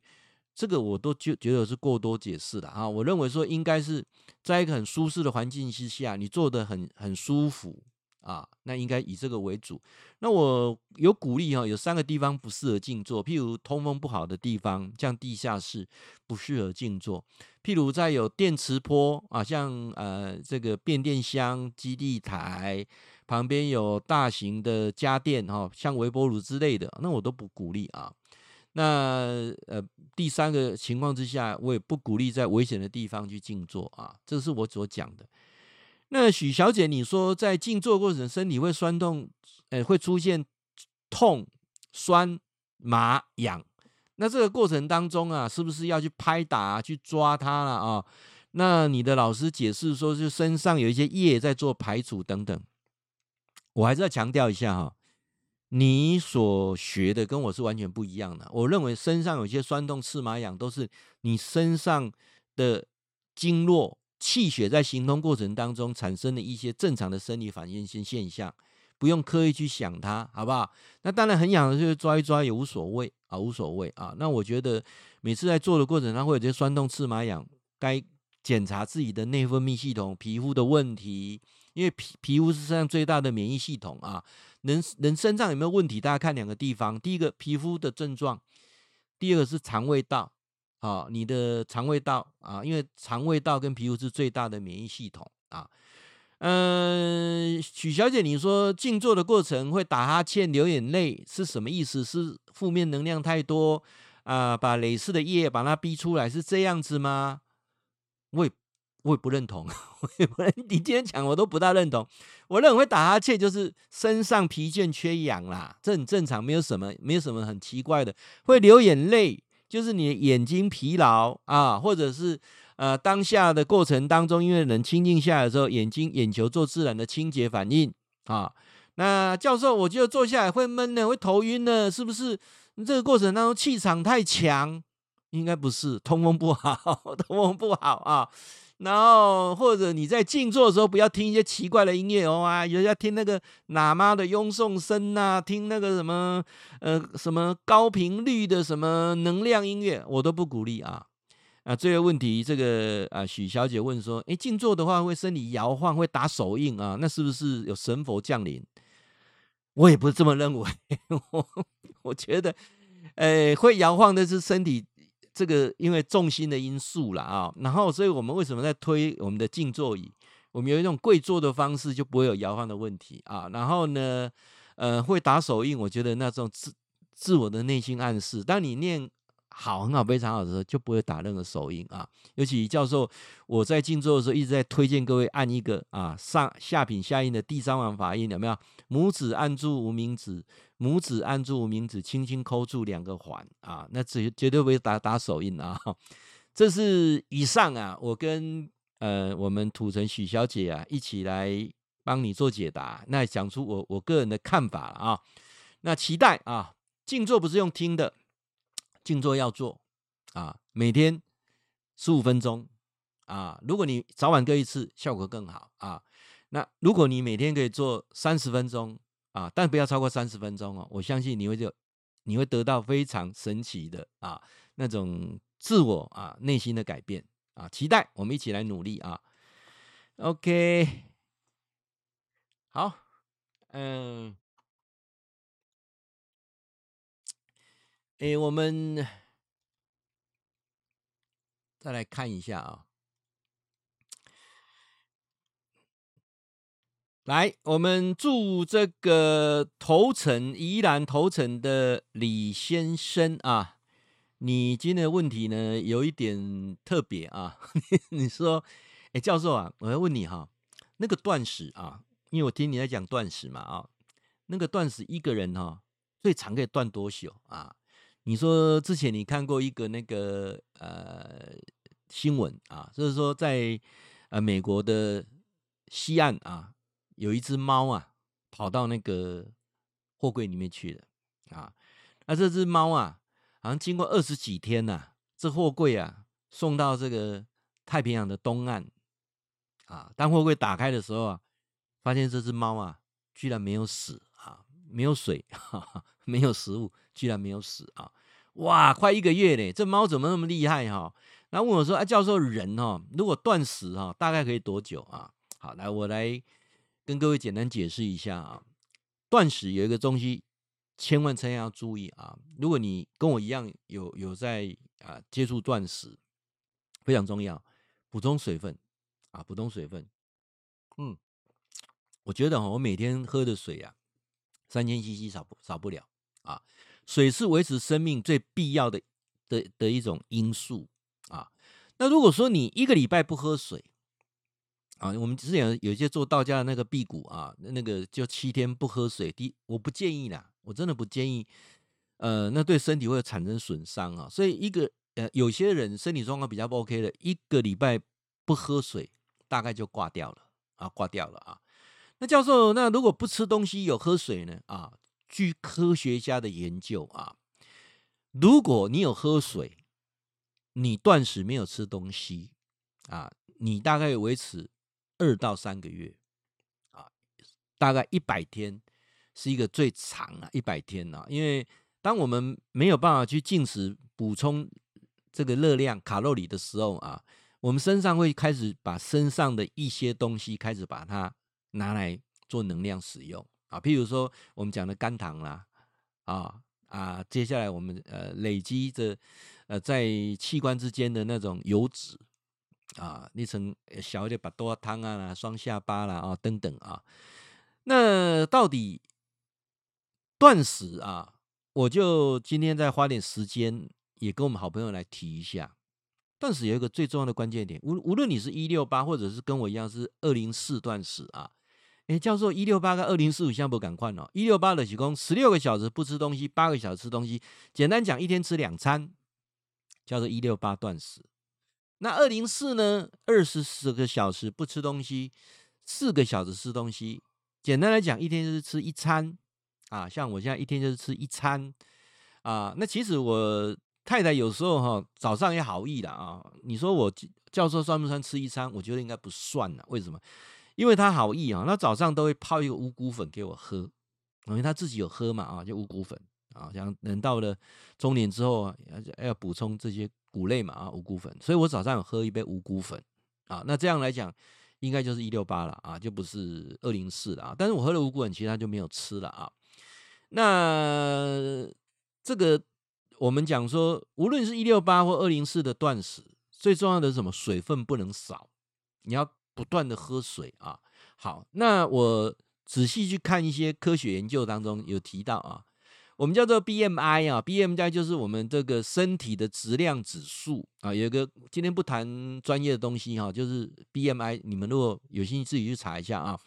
这个我都觉觉得是过多解释了啊。我认为说，应该是在一个很舒适的环境之下，你做得很很舒服。啊，那应该以这个为主。那我有鼓励哈，有三个地方不适合静坐，譬如通风不好的地方，像地下室不适合静坐；譬如在有电磁波啊，像呃这个变电箱、基地台旁边有大型的家电哈，像微波炉之类的，那我都不鼓励啊。那呃第三个情况之下，我也不鼓励在危险的地方去静坐啊，这是我所讲的。那许小姐，你说在静坐过程，身体会酸痛，呃，会出现痛、酸、麻、痒。那这个过程当中啊，是不是要去拍打、去抓它了啊？那你的老师解释说，就身上有一些液在做排除等等。我还是要强调一下哈，你所学的跟我是完全不一样的。我认为身上有些酸痛、刺、麻、痒，都是你身上的经络。气血在行通过程当中产生的一些正常的生理反应性现象，不用刻意去想它，好不好？那当然很痒的，就是抓一抓也无所谓啊，无所谓啊。那我觉得每次在做的过程当中，会有些酸痛、刺、麻、痒，该检查自己的内分泌系统、皮肤的问题，因为皮皮肤是身上最大的免疫系统啊。人人身上有没有问题？大家看两个地方，第一个皮肤的症状，第二个是肠胃道。啊，你的肠胃道啊，因为肠胃道跟皮肤是最大的免疫系统啊。嗯，许小姐，你说静坐的过程会打哈欠、流眼泪是什么意思？是负面能量太多啊，把累世的业把它逼出来，是这样子吗？我也我也不认同，我也不，你今天讲我都不大认同。我认为打哈欠就是身上疲倦、缺氧啦，这很正常，没有什么，没有什么很奇怪的。会流眼泪。就是你的眼睛疲劳啊，或者是呃当下的过程当中，因为人清静下来的时候，眼睛眼球做自然的清洁反应啊。那教授，我觉得坐下来会闷呢，会头晕呢，是不是？这个过程当中气场太强，应该不是，通风不好，通风不好啊。然后或者你在静坐的时候，不要听一些奇怪的音乐哦啊，有要听那个喇嘛的拥颂声呐，听那个什么呃什么高频率的什么能量音乐，我都不鼓励啊啊！这个问题，这个啊许小姐问说，诶，静坐的话会身体摇晃，会打手印啊？那是不是有神佛降临？我也不是这么认为，我我觉得，诶，会摇晃的是身体。这个因为重心的因素了啊，然后所以我们为什么在推我们的静坐椅？我们有一种跪坐的方式，就不会有摇晃的问题啊。然后呢，呃，会打手印，我觉得那种自自我的内心暗示，当你念好很好非常好的时候，就不会打任何手印啊。尤其教授我在静坐的时候一直在推荐各位按一个啊上下品下印的第三王法印，有没有？拇指按住无名指，拇指按住无名指，轻轻抠住两个环啊，那绝绝对不会打打手印啊。这是以上啊，我跟呃我们土城许小姐啊一起来。帮你做解答，那讲出我我个人的看法啊。那期待啊，静坐不是用听的，静坐要做啊，每天十五分钟啊。如果你早晚各一次，效果更好啊。那如果你每天可以做三十分钟啊，但不要超过三十分钟哦。我相信你会就你会得到非常神奇的啊那种自我啊内心的改变啊。期待我们一起来努力啊。OK。好，嗯，哎，我们再来看一下啊。来，我们祝这个头城宜兰头城的李先生啊，你今天的问题呢有一点特别啊。你说，哎，教授啊，我要问你哈，那个断食啊。因为我听你在讲断食嘛，啊，那个断食一个人哈，最长可以断多久啊？你说之前你看过一个那个呃新闻啊，就是说在呃美国的西岸啊，有一只猫啊跑到那个货柜里面去了啊，那这只猫啊，好像经过二十几天呐，这货柜啊送到这个太平洋的东岸啊，当货柜打开的时候啊。发现这只猫啊，居然没有死啊，没有水，哈哈，没有食物，居然没有死啊！哇，快一个月嘞，这猫怎么那么厉害哈？然后问我说：“啊，教授，人哈，如果断食哈，大概可以多久啊？”好，来，我来跟各位简单解释一下啊。断食有一个东西，千万千万要注意啊！如果你跟我一样有有在啊接触断食，非常重要，补充水分啊，补充水分，嗯。我觉得哈，我每天喝的水啊，三千 CC 少不少不了啊。水是维持生命最必要的的的一种因素啊。那如果说你一个礼拜不喝水啊，我们之前有一些做道家的那个辟谷啊，那个就七天不喝水，第我不建议啦，我真的不建议。呃，那对身体会产生损伤啊。所以一个呃，有些人身体状况比较不 OK 的，一个礼拜不喝水，大概就挂掉了啊，挂掉了啊。那教授，那如果不吃东西有喝水呢？啊，据科学家的研究啊，如果你有喝水，你断食没有吃东西啊，你大概维持二到三个月啊，大概一百天是一个最长啊，一百天啊，因为当我们没有办法去进食补充这个热量卡路里的时候啊，我们身上会开始把身上的一些东西开始把它。拿来做能量使用啊，譬如说我们讲的肝糖啦，啊啊，接下来我们呃累积着呃在器官之间的那种油脂啊，那层小一点把多汤啊、双下巴啦啊等等啊，那到底断食啊，我就今天再花点时间，也跟我们好朋友来提一下，断食有一个最重要的关键点，无无论你是一六八，或者是跟我一样是二零四断食啊。哎，教授，一六八跟二零四五相不赶快哦。一六八的提供十六个小时不吃东西，八个小时吃东西。简单讲，一天吃两餐，叫做一六八断食。那二零四呢？二十四个小时不吃东西，四个小时吃东西。简单来讲，一天就是吃一餐啊。像我现在一天就是吃一餐啊。那其实我太太有时候哈、早上也好意的啊。你说我教授算不算吃一餐？我觉得应该不算了。为什么？因为他好意啊，他早上都会泡一个五谷粉给我喝，因为他自己有喝嘛啊，就五谷粉啊，像人到了中年之后啊，要补充这些谷类嘛啊，五谷粉，所以我早上有喝一杯五谷粉啊，那这样来讲，应该就是一六八了啊，就不是二零四了啊。但是我喝了五谷粉，其他就没有吃了啊。那这个我们讲说，无论是一六八或二零四的断食，最重要的是什么？水分不能少，你要。不断的喝水啊，好，那我仔细去看一些科学研究当中有提到啊，我们叫做 BMI 啊，BMI 就是我们这个身体的质量指数啊。有一个今天不谈专业的东西哈，就是 BMI，你们如果有兴趣自己去查一下啊。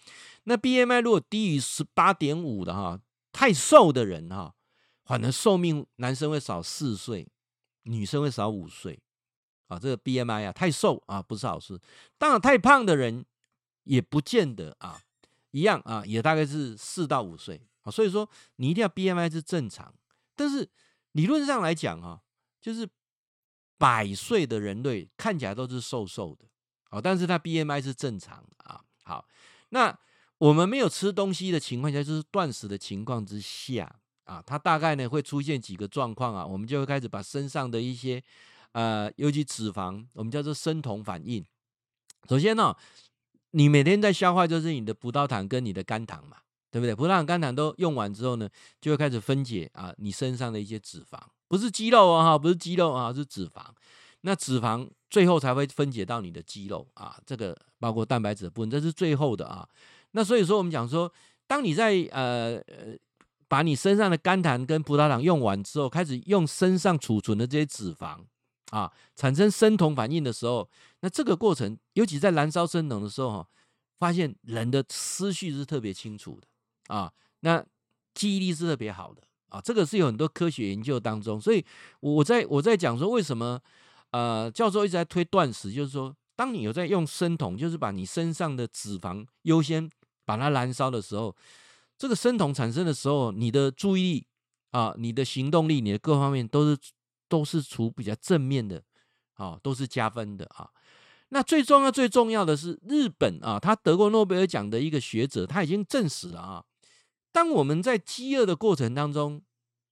那 BMI 如果低于十八点五的哈，太瘦的人哈，反而寿命男生会少四岁，女生会少五岁啊。这个 BMI 啊，太瘦啊不是好事。当然，太胖的人也不见得啊。一样啊，也大概是四到五岁啊，所以说你一定要 BMI 是正常，但是理论上来讲啊，就是百岁的人类看起来都是瘦瘦的啊，但是他 BMI 是正常的啊。好，那我们没有吃东西的情况下，就是断食的情况之下啊，它大概呢会出现几个状况啊，我们就会开始把身上的一些呃，尤其脂肪，我们叫做生酮反应。首先呢。你每天在消化，就是你的葡萄糖跟你的肝糖嘛，对不对？葡萄糖、肝糖都用完之后呢，就会开始分解啊，你身上的一些脂肪，不是肌肉啊，哈，不是肌肉啊，是脂肪。那脂肪最后才会分解到你的肌肉啊，这个包括蛋白质的部分，这是最后的啊。那所以说，我们讲说，当你在呃呃把你身上的肝糖跟葡萄糖用完之后，开始用身上储存的这些脂肪。啊，产生生酮反应的时候，那这个过程，尤其在燃烧生酮的时候，哈，发现人的思绪是特别清楚的啊，那记忆力是特别好的啊，这个是有很多科学研究当中，所以我在我在讲说，为什么呃教授一直在推断食，就是说，当你有在用生酮，就是把你身上的脂肪优先把它燃烧的时候，这个生酮产生的时候，你的注意力啊，你的行动力，你的各方面都是。都是处比较正面的，啊，都是加分的啊。那最重要、最重要的是日本啊，他得过诺贝尔奖的一个学者，他已经证实了啊。当我们在饥饿的过程当中，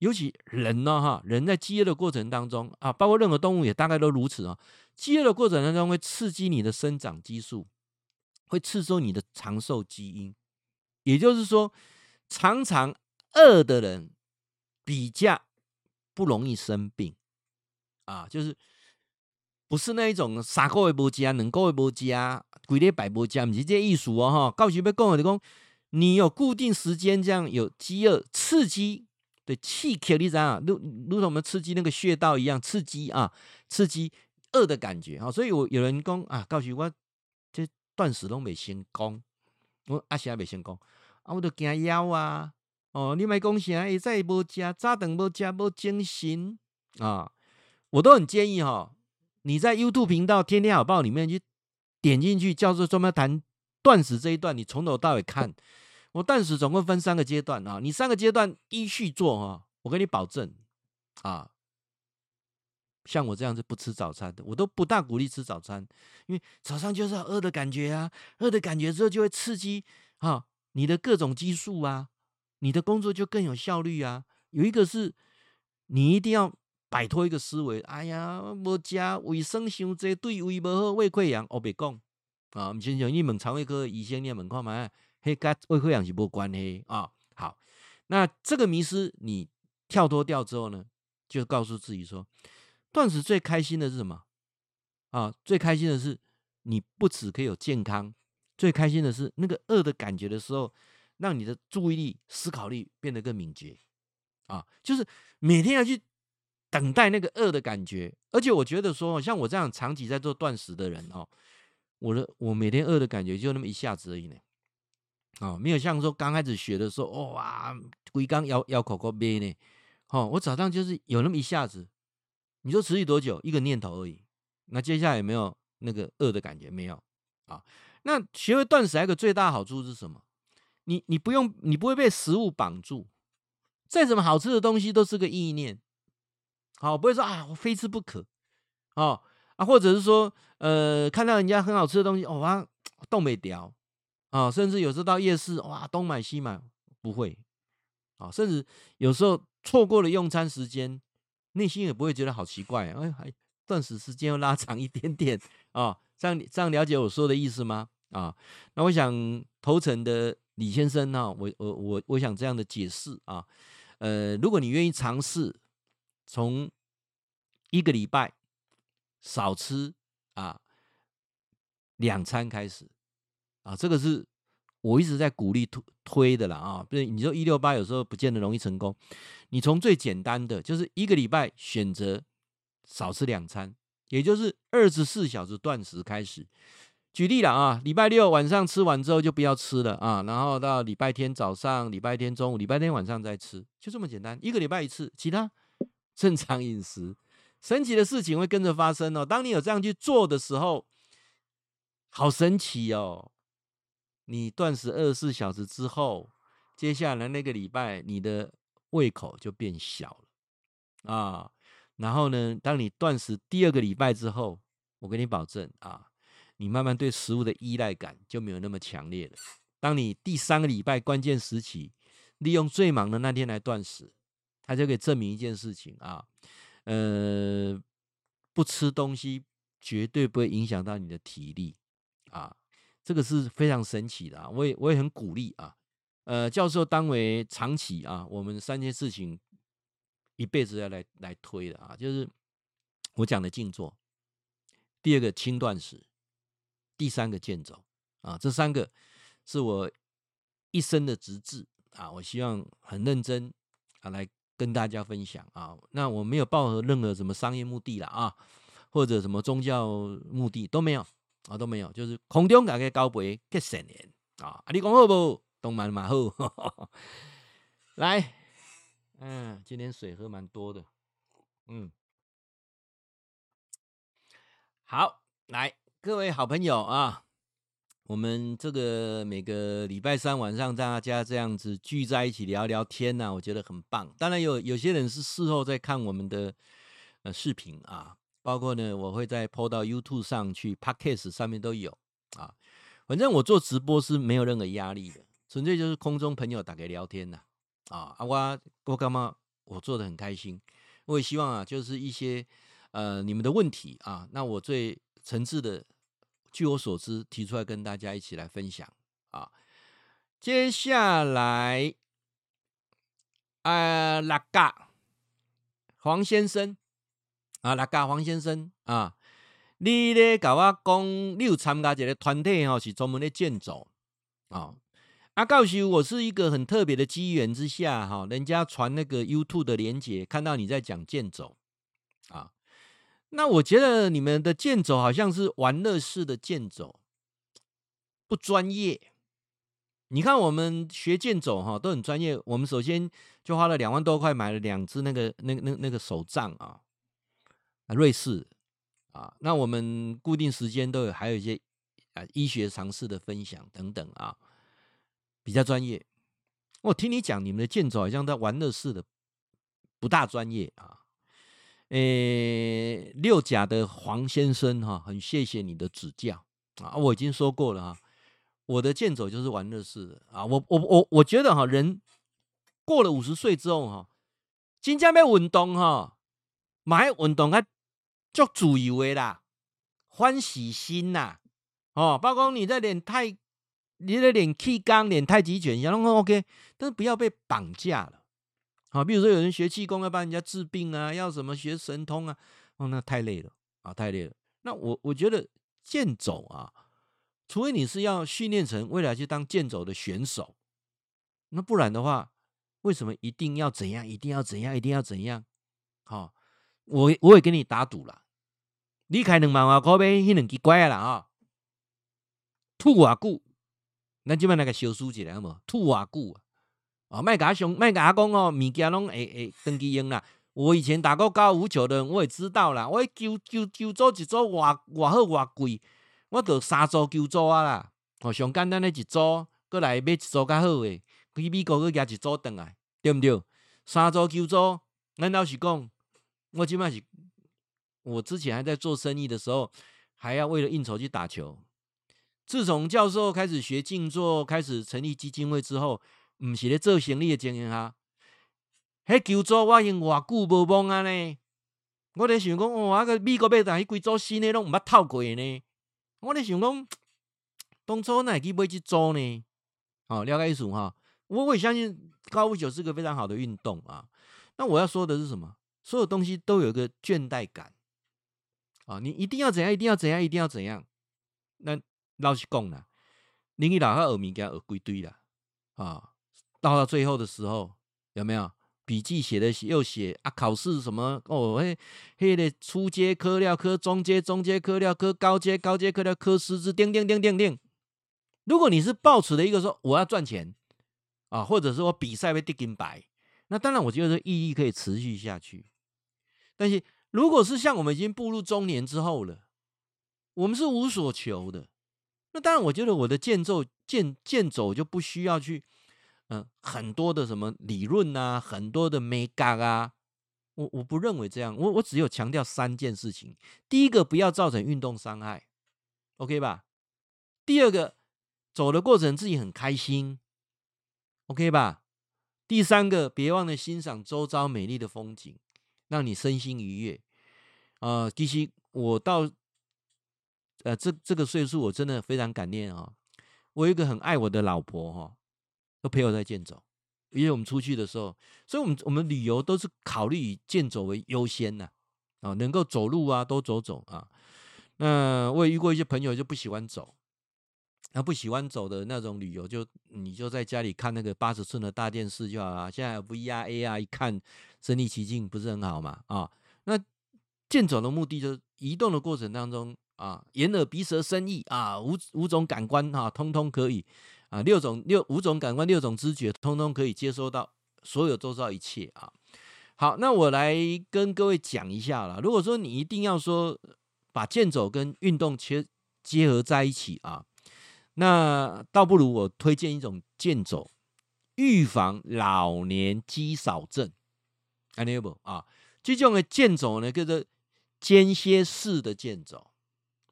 尤其人呢，哈，人在饥饿的过程当中啊，包括任何动物也大概都如此啊。饥饿的过程当中会刺激你的生长激素，会刺激你的长寿基因。也就是说，常常饿的人比较不容易生病。啊，就是不是那一种三个月无加，两个月无加，规礼拜无加，不是这意思哦哈。告诉要讲的讲，你有固定时间这样有饥饿刺激的刺激，你知道如如同我们刺激那个穴道一样刺激啊，刺激饿的感觉啊。所以我有人讲啊，告诉我这断食都没成功，我阿霞没成功啊，我都惊腰啊。哦，你莫讲啥，会再无加，早顿无加，无精神啊。我都很建议哈，你在 YouTube 频道《天天好报》里面去点进去，叫做专门谈断食这一段，你从头到尾看。我断食总共分三个阶段啊，你三个阶段依序做哈，我给你保证啊。像我这样子不吃早餐的，我都不大鼓励吃早餐，因为早上就是要饿的感觉啊，饿的感觉之后就会刺激啊你的各种激素啊，你的工作就更有效率啊。有一个是你一定要。摆脱一个思维，哎呀，无食卫生伤济，对胃无好，胃溃疡。我别讲啊，唔先像你问肠胃科医生，你问看嘛，嘿，跟胃溃疡是无关系啊。好，那这个迷失你跳脱掉之后呢，就告诉自己说，断食最开心的是什么？啊，最开心的是你不只可以有健康，最开心的是那个饿的感觉的时候，让你的注意力、思考力变得更敏捷啊，就是每天要去。等待那个饿的感觉，而且我觉得说，像我这样长期在做断食的人哦，我的我每天饿的感觉就那么一下子而已呢，哦，没有像说刚开始学的时候，哇，龟刚咬咬口口憋呢，哦，我早上就是有那么一下子，你说持续多久？一个念头而已，那接下来有没有那个饿的感觉？没有啊。那学会断食还有个最大好处是什么？你你不用，你不会被食物绑住，再怎么好吃的东西都是个意念。好，不会说啊，我非吃不可，哦啊，或者是说，呃，看到人家很好吃的东西，哦啊，动没掉，啊，甚至有时候到夜市，哇，东买西买，不会，啊，甚至有时候错过了用餐时间，内心也不会觉得好奇怪，哎，还断食时间又拉长一点点，啊，这样这样了解我说的意思吗？啊，那我想头城的李先生呢，我我我我想这样的解释啊，呃，如果你愿意尝试。从一个礼拜少吃啊两餐开始啊，这个是我一直在鼓励推推的啦啊，不是你说一六八有时候不见得容易成功，你从最简单的就是一个礼拜选择少吃两餐，也就是二十四小时断食开始。举例了啊，礼拜六晚上吃完之后就不要吃了啊，然后到礼拜天早上、礼拜天中午、礼拜天晚上再吃，就这么简单，一个礼拜一次，其他正常饮食。神奇的事情会跟着发生哦。当你有这样去做的时候，好神奇哦！你断食二十四小时之后，接下来那个礼拜你的胃口就变小了啊。然后呢，当你断食第二个礼拜之后，我跟你保证啊，你慢慢对食物的依赖感就没有那么强烈了。当你第三个礼拜关键时期，利用最忙的那天来断食，它就可以证明一件事情啊。呃，不吃东西绝对不会影响到你的体力啊，这个是非常神奇的啊！我也我也很鼓励啊，呃，教授当为长期啊，我们三件事情一辈子要来来推的啊，就是我讲的静坐，第二个轻断食，第三个健走啊，这三个是我一生的职志啊，我希望很认真啊来。跟大家分享啊，那我没有抱任何什么商业目的了啊，或者什么宗教目的都没有啊，都没有，就是空中大家交杯结善缘啊，你讲好不？动漫嘛好，来，嗯，今天水喝蛮多的，嗯，好，来，各位好朋友啊。我们这个每个礼拜三晚上大家这样子聚在一起聊聊天呢、我觉得很棒。当然有有些人是事后在看我们的呃视频啊，包括呢我会再 po 到 YouTube 上去，Podcast 上面都有啊。反正我做直播是没有任何压力的，纯粹就是空中朋友打给聊天呐啊。啊，我我干嘛？我做得很开心。我也希望啊，就是一些呃你们的问题啊，那我最诚挚的。据我所知，提出来跟大家一起来分享啊。接下来，呃，拉嘎黄先生啊，拉嘎黄先生啊，你咧跟我讲，你有参加一个团体哈，是专门咧健走啊。啊，告诉我是一个很特别的机缘之下哈，人家传那个 YouTube 的连接，看到你在讲健走啊。那我觉得你们的剑走好像是玩乐式的剑走，不专业。你看我们学剑走哈都很专业，我们首先就花了两万多块买了两只那个那那那个手杖啊，瑞士啊。那我们固定时间都有，还有一些啊医学常识的分享等等啊，比较专业。我听你讲你们的剑走好像在玩乐式的，不大专业啊。诶、六甲的黄先生哈，很谢谢你的指教啊！我已经说过了哈，我的剑走就是玩乐式的啊！我我我我觉得哈，人过了五十岁之后哈，真正要运动哈，买运动啊，足自由的啦，欢喜心呐，哦，包括你在练太，你在练气功、练太极拳，样都 OK，但是不要被绑架了。好，比如说有人学气功要帮人家治病啊，要什么学神通啊，哦，那太累了啊，太累了。那我我觉得健走啊，除非你是要训练成未来去当健走的选手，那不然的话，为什么一定要怎样？一定要怎样？一定要怎样？好，我我也跟你打赌了，你开两万块块买那两只乖了啊，吐瓦固，那就把那个小书记来好冇？吐瓦固。哦，卖甲熊，卖甲讲哦，物件拢会会登记用啦。我以前打过高尔夫球的，我也知道啦。我球球球组一组偌偌好偌贵，我得三组球组啊啦。哦，上简单的一组，过来买一组较好诶，去美国去夹一组转来，对毋对？三组球组，难道是讲我即摆是？我之前还在做生意的时候，还要为了应酬去打球。自从教授开始学静坐，开始成立基金会之后。毋是咧做生意的经验哈，迄球组我用偌久无摸啊呢？我咧想讲，哇，个美国买台迄几组新诶拢毋捌透过呢。我咧想讲，当初哪会去买即组呢？好，了解意思哈。我我也相信高尔夫球是个非常好的运动啊。那我要说的是什么？所有东西都有一个倦怠感啊！你一定要怎样？一定要怎样？一定要怎样？那老实讲啦。林语老他耳鸣给他耳归堆啦啊，到了最后的时候有没有笔记写的又写啊？考试什么哦？嘿，嘿的初阶科料科，中阶中阶科料科，高阶高阶科料科师资，叮叮叮叮叮。如果你是抱持的一个说我要赚钱啊，或者说我比赛被定金牌，那当然我觉得意义可以持续下去。但是如果是像我们已经步入中年之后了，我们是无所求的。那当然，我觉得我的剑奏剑剑走就不需要去，嗯、很多的什么理论啊，很多的 mega 啊，我我不认为这样。我我只有强调三件事情：第一个，不要造成运动伤害，OK 吧？第二个，走的过程自己很开心，OK 吧？第三个，别忘了欣赏周遭美丽的风景，让你身心愉悦。啊、呃，其实我到。呃，这这个岁数我真的非常感念啊、哦！我有一个很爱我的老婆哈、哦，都陪我在健走，因为我们出去的时候，所以我们我们旅游都是考虑以健走为优先呢啊，能够走路啊都走走啊。那我也遇过一些朋友就不喜欢走，那不喜欢走的那种旅游，就你就在家里看那个八十寸的大电视就好了。现在 VR、AR 一看身临其境，不是很好嘛？啊，那健走的目的就是移动的过程当中。啊，眼耳鼻舌身意啊，五五种感官、啊，通通可以啊，六种六五种感官，六种知觉，通通可以接收到所有周遭一切啊。好，那我来跟各位讲一下啦。如果说你一定要说把健走跟运动结结合在一起啊，那倒不如我推荐一种健走，预防老年肌少症。安尼不啊？这种的健走呢，叫做间歇式的健走。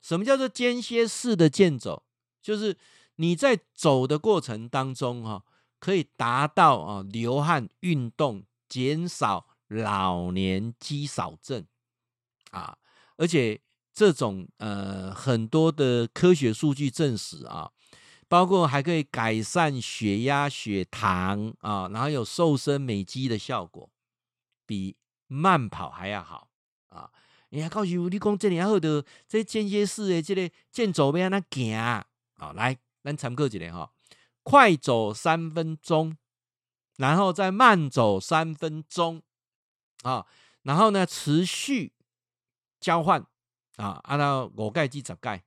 什么叫做间歇式的健走？就是你在走的过程当中，哈，可以达到啊流汗运动，减少老年肌少症啊。而且这种呃很多的科学数据证实啊，包括还可以改善血压、血糖啊，然后有瘦身美肌的效果，比慢跑还要好啊。你还，告诉你讲这里还好的，这间歇式的这个健走要安怎行？好，来，咱参考一下哈，快走三分钟，然后再慢走三分钟，啊，然后呢持续交换啊，按照五盖至十盖，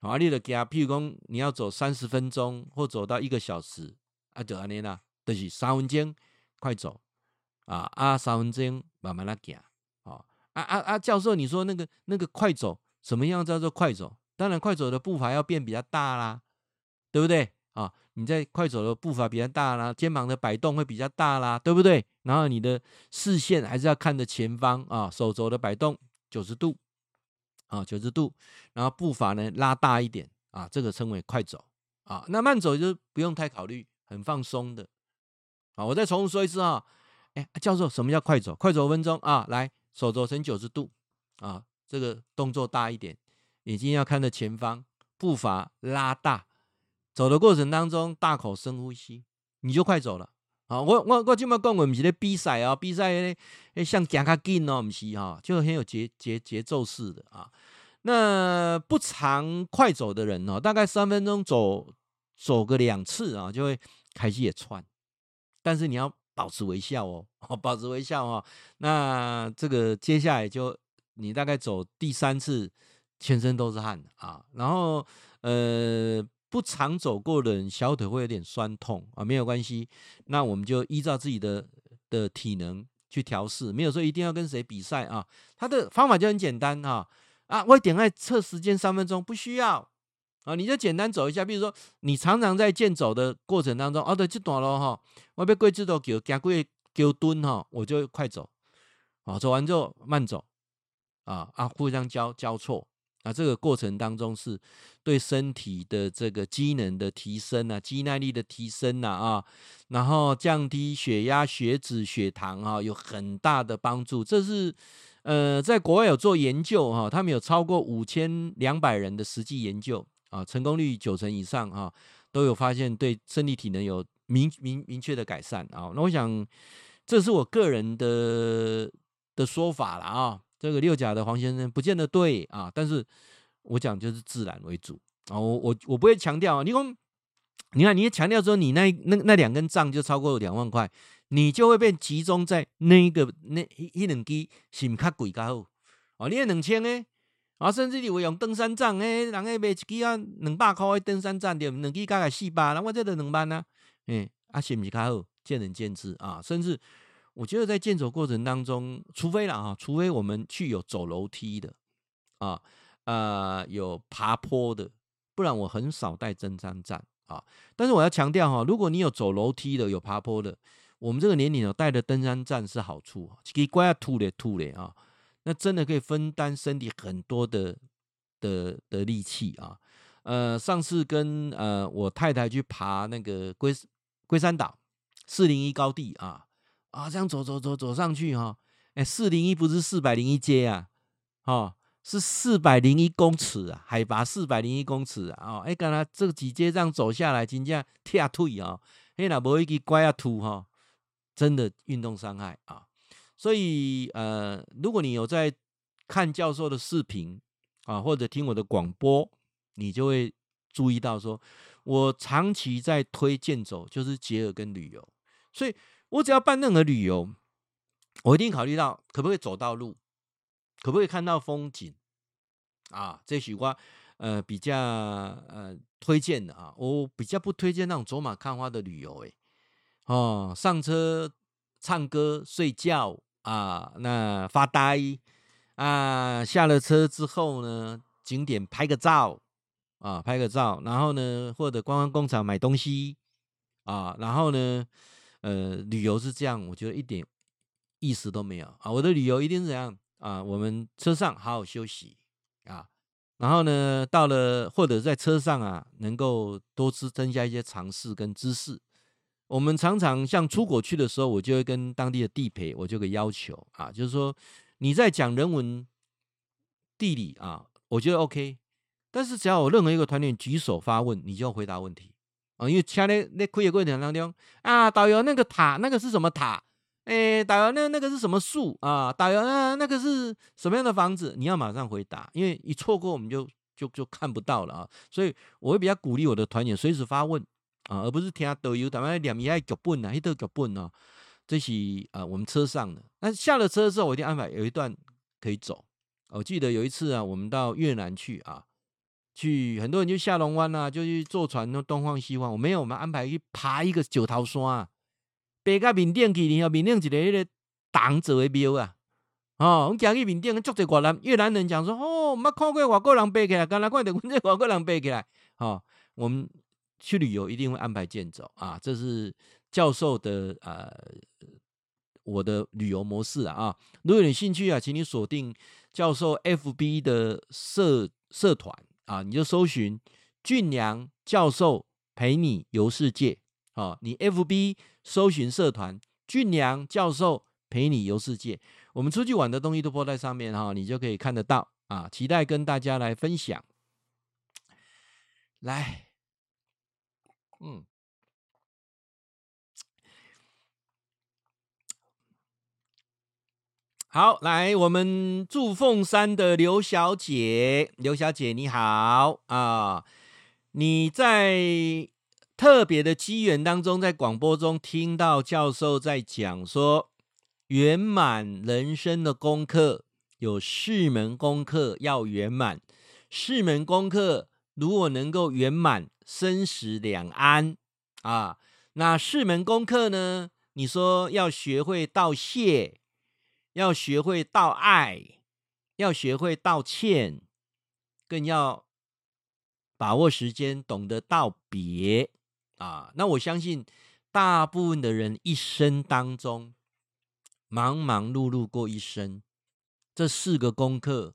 啊，你就行，譬如讲你要走三十分钟或走到一个小时，啊，就安尼啦，就是三分钟快走，啊啊，三分钟慢慢来行。啊啊啊！教授，你说那个那个快走，什么样叫做快走？当然，快走的步伐要变比较大啦，对不对？啊，你在快走的步伐比较大啦，肩膀的摆动会比较大啦，对不对？然后你的视线还是要看着前方啊，手肘的摆动九十度啊，九十度，然后步伐呢拉大一点啊，这个称为快走啊。那慢走就不用太考虑，很放松的。啊，我再重复说一次啊，哎，教授，什么叫快走？快走五分钟啊，来。手肘成九十度啊，这个动作大一点，眼睛要看着前方，步伐拉大，走的过程当中大口深呼吸，你就快走了啊！我我我今麦讲，我不是在比赛啊，比赛诶像行较紧哦，不是哈，就很有节节节奏式的啊。那不常快走的人哦，大概三分钟走走个两次啊，就会开始也喘，但是你要。保持微笑哦，保持微笑哦。那这个接下来就你大概走第三次，全身都是汗啊。然后呃，不常走过的人，小腿会有点酸痛啊，没有关系。那我们就依照自己的的体能去调试，没有说一定要跟谁比赛啊。他的方法就很简单哈啊，我点爱测时间三分钟，不需要。啊，你就简单走一下，比如说你常常在健走的过程当中，哦，对，这段路哈，我要过这道桥，行过桥墩哈，我就快走，啊，走完之后慢走，啊啊，互相交交错，那，这个过程当中是对身体的这个机能的提升啊，肌耐力的提升呐啊，然后降低血压、血脂、血糖啊，有很大的帮助。这是呃，在国外有做研究哈，他们有超过五千两百人的实际研究。啊，成功率九成以上啊，都有发现对身体体能有明明明确的改善啊。那我想，这是我个人的的说法了啊。这个六甲的黄先生不见得对啊，但是我讲就是自然为主啊。我我我不会强调啊，你讲你看，你也强调说你那那那两根账就超过两万块，你就会被集中在那一个那一两支是不较贵较好哦。你两千诶，啊，甚至你会用登山杖诶，人家卖一支啊两百块的登山杖，对，两支加个四百，那我这得两万啊，诶，啊是不是较好？见仁见智啊。甚至我觉得在健走过程当中，除非了啊，除非我们去有走楼梯的啊，呃，有爬坡的，不然我很少带登山杖。啊！但是我要强调哈，如果你有走楼梯的，有爬坡的，我们这个年龄有带的登山杖是好处，可以乖吐咧吐咧啊，那真的可以分担身体很多的的的力气啊。呃，上次跟呃我太太去爬那个龟龟山岛四零一高地啊啊，这样走走走走上去哈，哎，四零一不是四百零一阶啊，哈。是四百零一公尺啊，海拔四百零一公尺啊！哦，哎，刚才这几阶这样走下来，真正踢腿啊！哎，那无一个拐啊吐哈，真的运动伤害啊！所以呃，如果你有在看教授的视频啊，或者听我的广播，你就会注意到说，我长期在推荐走，就是结合跟旅游。所以我只要办任何旅游，我一定考虑到可不可以走到路。可不可以看到风景啊？这是我呃比较呃推荐的啊。我比较不推荐那种走马看花的旅游，诶哦，上车唱歌睡觉啊，那发呆啊，下了车之后呢，景点拍个照啊，拍个照，然后呢，或者观光工厂买东西啊，然后呢，呃，旅游是这样，我觉得一点意思都没有啊。我的旅游一定是怎样？啊，我们车上好好休息啊，然后呢，到了或者在车上啊，能够多吃增加一些常识跟知识。我们常常像出国去的时候，我就会跟当地的地陪，我就个要求啊，就是说你在讲人文地理啊，我觉得 OK，但是只要有任何一个团员举手发问，你就要回答问题啊，因为车咧咧开的过程当中啊，导游那个塔那个是什么塔？哎，导游，那那个是什么树啊？导游，那那个是什么样的房子？你要马上回答，因为一错过我们就就就看不到了啊。所以我会比较鼓励我的团员随时发问啊，而不是听导游他们两米爱脚本啊，一道脚本啊。这是啊，我们车上的。那下了车之后，我一定安排有一段可以走。我记得有一次啊，我们到越南去啊，去很多人就下龙湾啊，就去坐船，东晃西晃。我没有，我们安排去爬一个九头山啊。爬到缅甸去，然后缅甸一个迄个铜做的庙啊，哦，我行去面顶，足侪越南越南人讲说，哦，没看过外国人爬起来，刚才看到阮这外国人爬起来，哦，我们去旅游一定会安排健走啊，这是教授的呃，我的旅游模式啊。如果有兴趣啊，请你锁定教授 FB 的社社团啊，你就搜寻俊良教授陪你游世界。好，你 FB 搜寻社团俊良教授陪你游世界，我们出去玩的东西都播在上面哈，你就可以看得到啊。期待跟大家来分享。来，嗯，好，来，我们祝凤山的刘小姐，刘小姐你好啊，你在。特别的机缘当中，在广播中听到教授在讲说，圆满人生的功课有四门功课要圆满，四门功课如果能够圆满，生死两安啊。那四门功课呢？你说要学会道谢，要学会道爱，要学会道歉，更要把握时间，懂得道别。啊，那我相信大部分的人一生当中忙忙碌碌过一生，这四个功课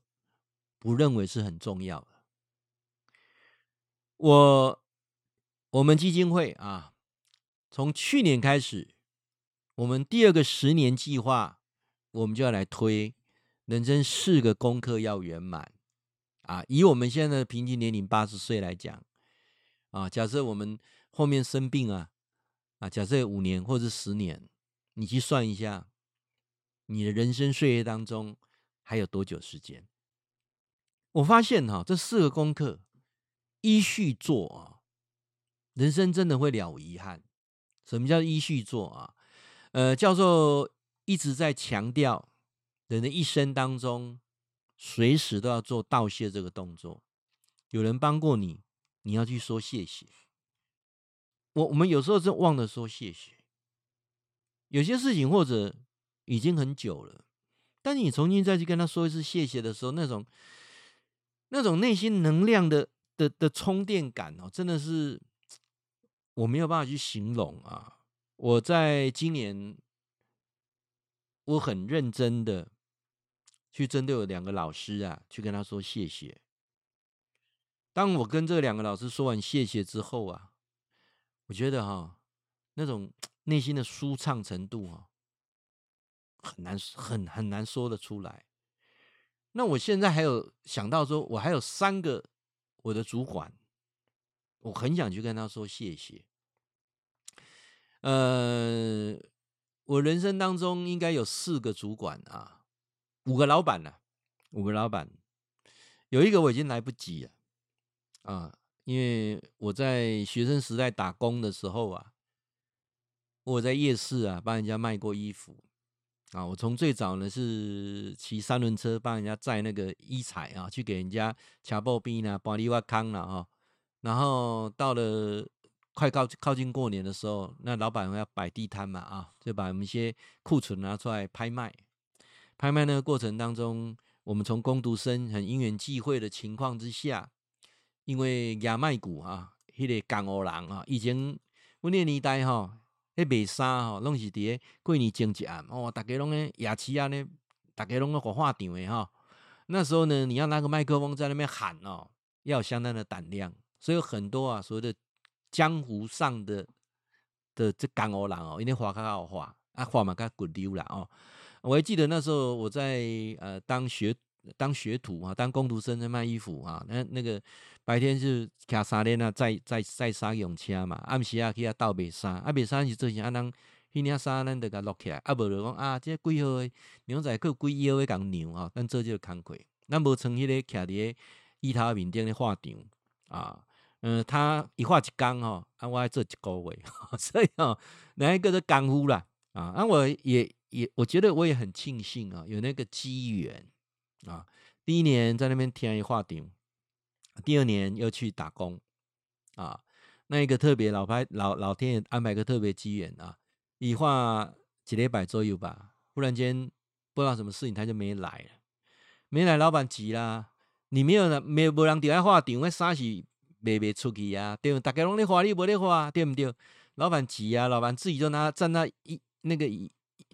不认为是很重要的。我我们基金会啊，从去年开始，我们第二个十年计划，我们就要来推人生四个功课要圆满啊。以我们现在的平均年龄八十岁来讲，啊，假设我们。后面生病啊，啊，假设五年或者十年，你去算一下，你的人生岁月当中还有多久时间？我发现哈，这四个功课依序做啊，人生真的会了无遗憾。什么叫依序做啊？呃，教授一直在强调，人的一生当中，随时都要做道谢这个动作。有人帮过你，你要去说谢谢。我我们有时候是忘了说谢谢。有些事情或者已经很久了，但你重新再去跟他说一次谢谢的时候，那种那种内心能量的的的充电感哦，真的是。我没有办法去形容啊！我在今年，我很认真的去针对我两个老师啊，去跟他说谢谢。当我跟这两个老师说完谢谢之后啊，我觉得哈，那种 内心的舒畅程度啊，很难很很难说得出来。那我现在还有想到说，我还有三个我的主管，我很想去跟他说谢谢。呃，我人生当中应该有四个主管啊，五个老板了，五个老板，有一个我已经来不及了啊，因为我在学生时代打工的时候啊，我在夜市啊帮人家卖过衣服啊，我从最早呢是骑三轮车帮人家载那个衣彩啊，去给人家卡布边啊、玻璃瓦康了哈，然后到了。快靠靠近过年的时候，那老板要摆地摊嘛，啊，就把我们一些库存拿出来拍卖。拍卖那个过程当中，我们从工读生很因缘际会的情况之下，因为亚麦股啊，迄个港澳人啊，以前我那年代哈，那卖衫哈，拢是伫过年前一暗哦，大家拢咧夜市啊咧，大家拢咧火化场的哈。那时候呢，你要拿个麦克风在那边喊哦，要有相当的胆量，所以有很多啊，所谓的。江湖上的的这港澳人哦，因为话较好话，啊话嘛较骨溜啦哦。我还记得那时候我在呃当学当学徒啊，当工读生在卖衣服啊。那那个白天是骑三轮啊，载载载纱用车嘛，暗时啊去啊倒卖衫，啊卖衫是做啥？啊人迄领衫咱得甲落起来，啊无就讲啊这几号诶牛仔裤几号诶讲牛啊，咱做即个工课，咱无像迄个徛伫个椅头面顶咧画场啊。嗯，他一画一缸哦，啊，我还做一个月，所以哦，那一个都干呼啦啊，啊，我也也，我觉得我也很庆幸啊，有那个机缘啊。第一年在那边听一画场，第二年又去打工啊，那一个特别老拍老老天爷安排个特别机缘啊，一画几礼拜左右吧，忽然间不知道什么事情他就没来了，没来，老板急啦，你没有了，没有没人在画场，那啥是？卖卖出去啊，对，大家拢咧花，你无咧花，对不对？老板急啊，老板自己就拿站在一那个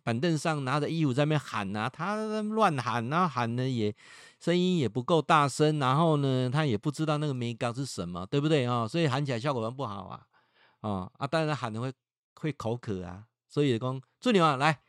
板凳上，拿着衣服在那边喊啊，他乱喊啊，喊的也声音也不够大声，然后呢，他也不知道那个眉角是什么，对不对啊？所以喊起来效果不好啊，啊啊，当然喊的会会口渴啊，所以讲做牛啊，来，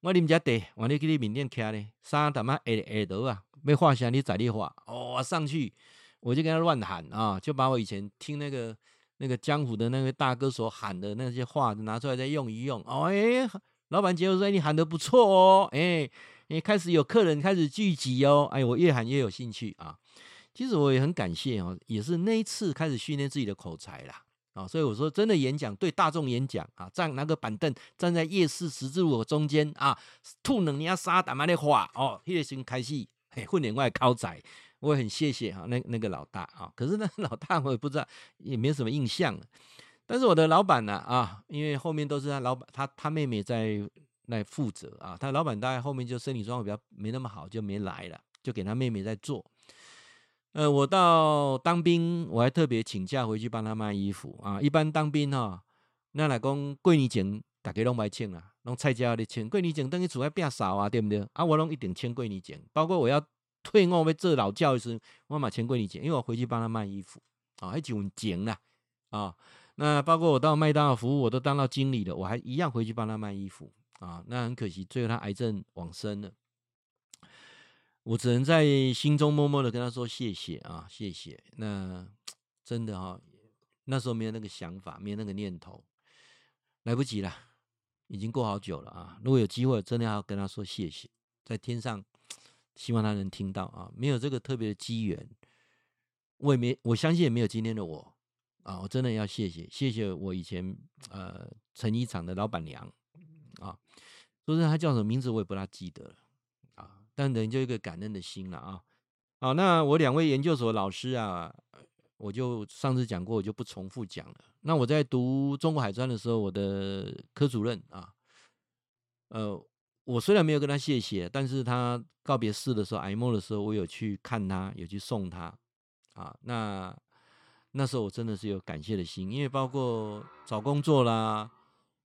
我啉只茶，我你去你面店徛咧，三他妈下下倒啊，要画啥你在你画，哦，上去。我就跟他乱喊啊，就把我以前听那个那个江湖的那位大哥所喊的那些话拿出来再用一用。哦，哎，老板结果说你喊得不错哦，哎，你开始有客人开始聚集哦，哎，我越喊越有兴趣啊。其实我也很感谢哦，也是那一次开始训练自己的口才啦。啊，所以我说真的演讲对大众演讲啊，站拿个板凳站在夜市十字路口中间啊，吐两年沙胆嘛的话哦，那个时候开始嘿训练我的口才。我也很谢谢哈，那那个老大啊，可是那老大我也不知道，也没什么印象。但是我的老板呢啊，因为后面都是他老板，他他妹妹在来负责啊，他老板大概后面就身体状况比较没那么好，就没来了，就给他妹妹在做。呃，我到当兵，我还特别请假回去帮他卖衣服啊。一般当兵哈，那来讲过年前大家拢不爱请啊，拢菜家的请过年前等于厝外变少啊，对不对？啊，我拢一定请过年前，包括我要。退伍要做老教师，我嘛钱归你捡，因为我回去帮他卖衣服啊，还就钱啦啊。那包括我到麦当劳服务，我都当到经理了，我还一样回去帮他卖衣服啊。那很可惜，最后他癌症往生了，我只能在心中默默的跟他说谢谢啊，谢谢。那真的哈、啊，那时候没有那个想法，没有那个念头，来不及了，已经过好久了啊。如果有机会，真的要跟他说谢谢，在天上。希望他能听到啊！没有这个特别的机缘，我也没我相信也没有今天的我啊，我真的要谢谢，谢谢我以前呃成衣厂的老板娘啊，说是她叫什么名字我也不大记得了啊，但人就一个感恩的心了啊。好，那我两位研究所老师啊，我就上次讲过，我就不重复讲了。那我在读中国海专的时候，我的科主任啊，呃，我虽然没有跟他谢谢，但是他告别式的时候，哀莫的时候，我有去看他，有去送他啊。那那时候我真的是有感谢的心，因为包括找工作啦，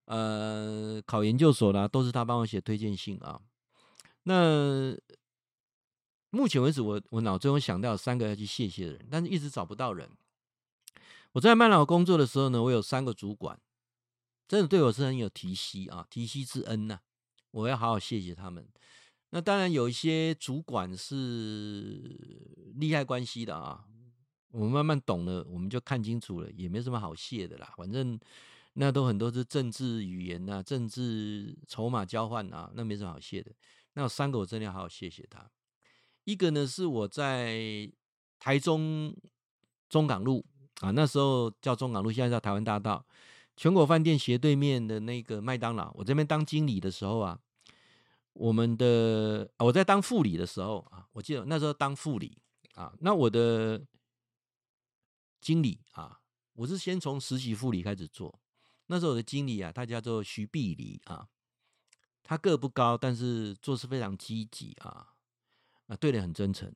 呃，考研究所啦，都是他帮我写推荐信啊。那目前为止我，我脑中想到三个要去谢谢的人，但是一直找不到人。我在麦老工作的时候呢，我有三个主管，真的对我是很有提携啊，提携之恩呐、我要好好谢谢他们。那当然有一些主管是利害关系的啊，我们慢慢懂了，我们就看清楚了，也没什么好谢的啦。反正那都很多是政治语言、啊，政治筹码交换啊，那没什么好谢的。那有三个我真的要好好谢谢他。一个呢是我在台中中港路啊，那时候叫中港路，现在叫台湾大道，全国饭店斜对面的那个麦当劳。我这边当经理的时候啊，我们的我在当副理的时候啊，我记得那时候当副理啊，那我的经理啊，我是先从实习副理开始做。那时候我的经理啊，他叫做徐碧黎啊，他个不高，但是做事非常积极啊。啊，对人，很真诚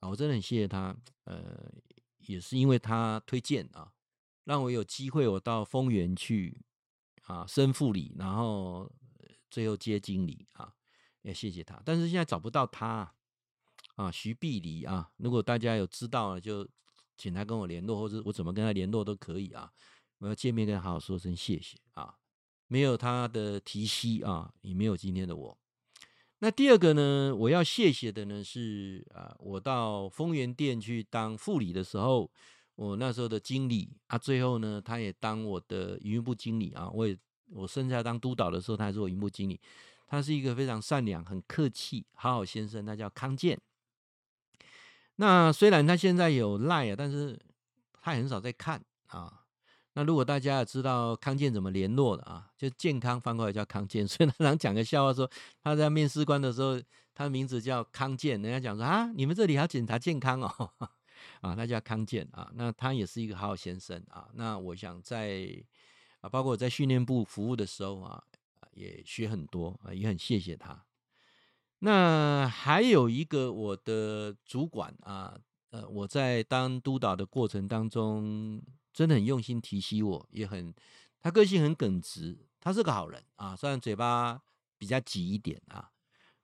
啊，我真的很谢谢他。呃，也是因为他推荐啊，让我有机会我到丰原去啊，升副理，然后最后接经理啊，也谢谢他。但是现在找不到他啊，徐碧黎啊，如果大家有知道了，就请他跟我联络，或者我怎么跟他联络都可以啊。我要见面跟他好好说声谢谢啊，没有他的提携啊，也没有今天的我。那第二个呢，我要谢谢的呢是啊，我到丰原店去当副理的时候，我那时候的经理啊，最后呢，他也当我的营运部经理啊。我也我甚至在当督导的时候，他还是我营运部经理。他是一个非常善良、很客气、好好先生，他叫康健。那虽然他现在有赖啊，但是他很少在看啊。那如果大家知道康健怎么联络的啊，就健康翻过来叫康健，所以他常讲个笑话说，他在面试官的时候，他的名字叫康健，人家讲说啊，你们这里还要检查健康哦，啊，他叫康健啊，那他也是一个好好先生啊，那我想在啊，包括我在训练部服务的时候啊，也学很多啊，也很谢谢他。那还有一个我的主管啊，呃，我在当督导的过程当中。真的很用心提携我，也很，他个性很耿直，他是个好人啊。虽然嘴巴比较急一点啊，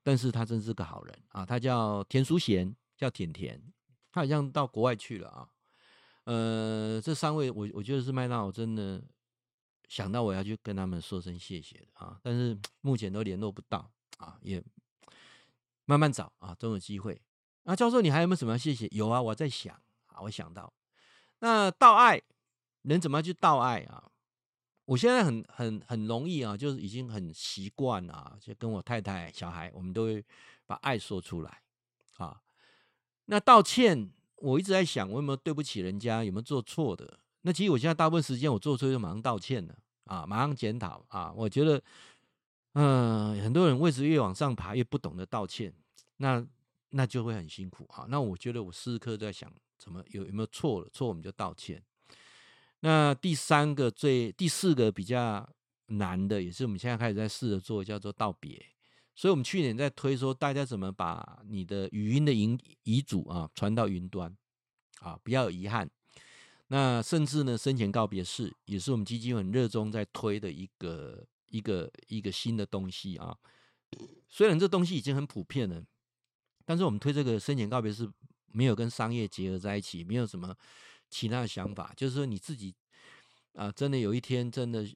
但是他真是个好人啊。他叫田淑贤，叫甜甜，他好像到国外去了啊。呃，这三位我我觉得是麦当劳真的想到我要去跟他们说声谢谢的啊，但是 目前都联络不到啊，也慢慢找啊，总有机会。啊，教授，你还有没有什么要谢谢？有啊，我在想啊，我想到那道爱。人怎么样去道爱啊？我现在很很很容易啊，就是已经很习惯啊，就跟我太太、小孩，我们都会把爱说出来啊。那道歉，我一直在想，我有没有对不起人家，有没有做错的？那其实我现在大部分时间，我做错就马上道歉了啊，马上检讨啊。我觉得，嗯、很多人位置越往上爬，越不懂得道歉，那那就会很辛苦啊。那我觉得我时刻刻在想，怎么有有没有错了？错我们就道歉。那第三个最第四个比较难的，也是我们现在开始在试着做，叫做道别。所以，我们去年在推说，大家怎么把你的语音的遗遗嘱啊传到云端啊，不要有遗憾。那甚至呢，生前告别式也是我们基金很热衷在推的一个一个一个新的东西啊。虽然这东西已经很普遍了，但是我们推这个生前告别式没有跟商业结合在一起，没有什么。其他的想法就是说，你自己啊，真的有一天真的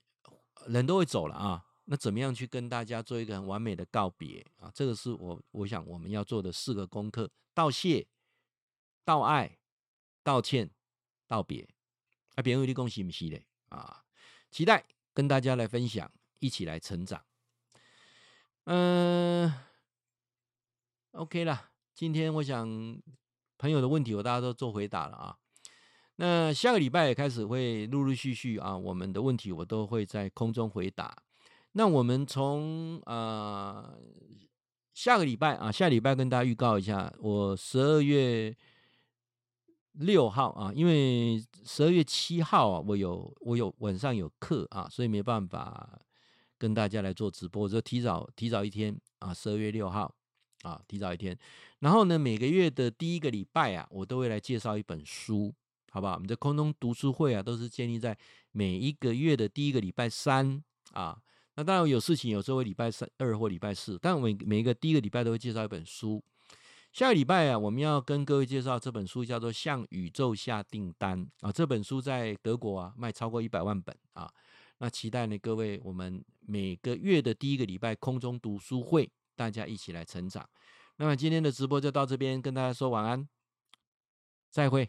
人都会走了啊，那怎么样去跟大家做一个很完美的告别啊？这个是我我想我们要做的四个功课：道谢、道爱、道歉、道别。啊，别人有恭喜不是嘞啊！期待跟大家来分享，一起来成长。嗯，OK 啦，今天我想朋友的问题我大家都做回答了啊。那下个礼拜也开始会陆陆续续啊，我们的问题我都会在空中回答。那我们从呃下个礼拜啊，下礼拜跟大家预告一下，我十二月六号啊，因为十二月七号啊，我有我有晚上有课啊，所以没办法跟大家来做直播，我就提早提早一天啊，十二月六号啊，提早一天。然后呢，每个月的第一个礼拜啊，我都会来介绍一本书。好不好？我们的空中读书会啊，都是建立在每一个月的第一个礼拜三啊。那当然有事情，有时候会礼拜三、二或礼拜四，但每每一个第一个礼拜都会介绍一本书。下个礼拜啊，我们要跟各位介绍这本书，叫做《向宇宙下订单》啊。这本书在德国啊卖超过一百万本啊。那期待呢，各位，我们每个月的第一个礼拜空中读书会，大家一起来成长。那么今天的直播就到这边，跟大家说晚安，再会。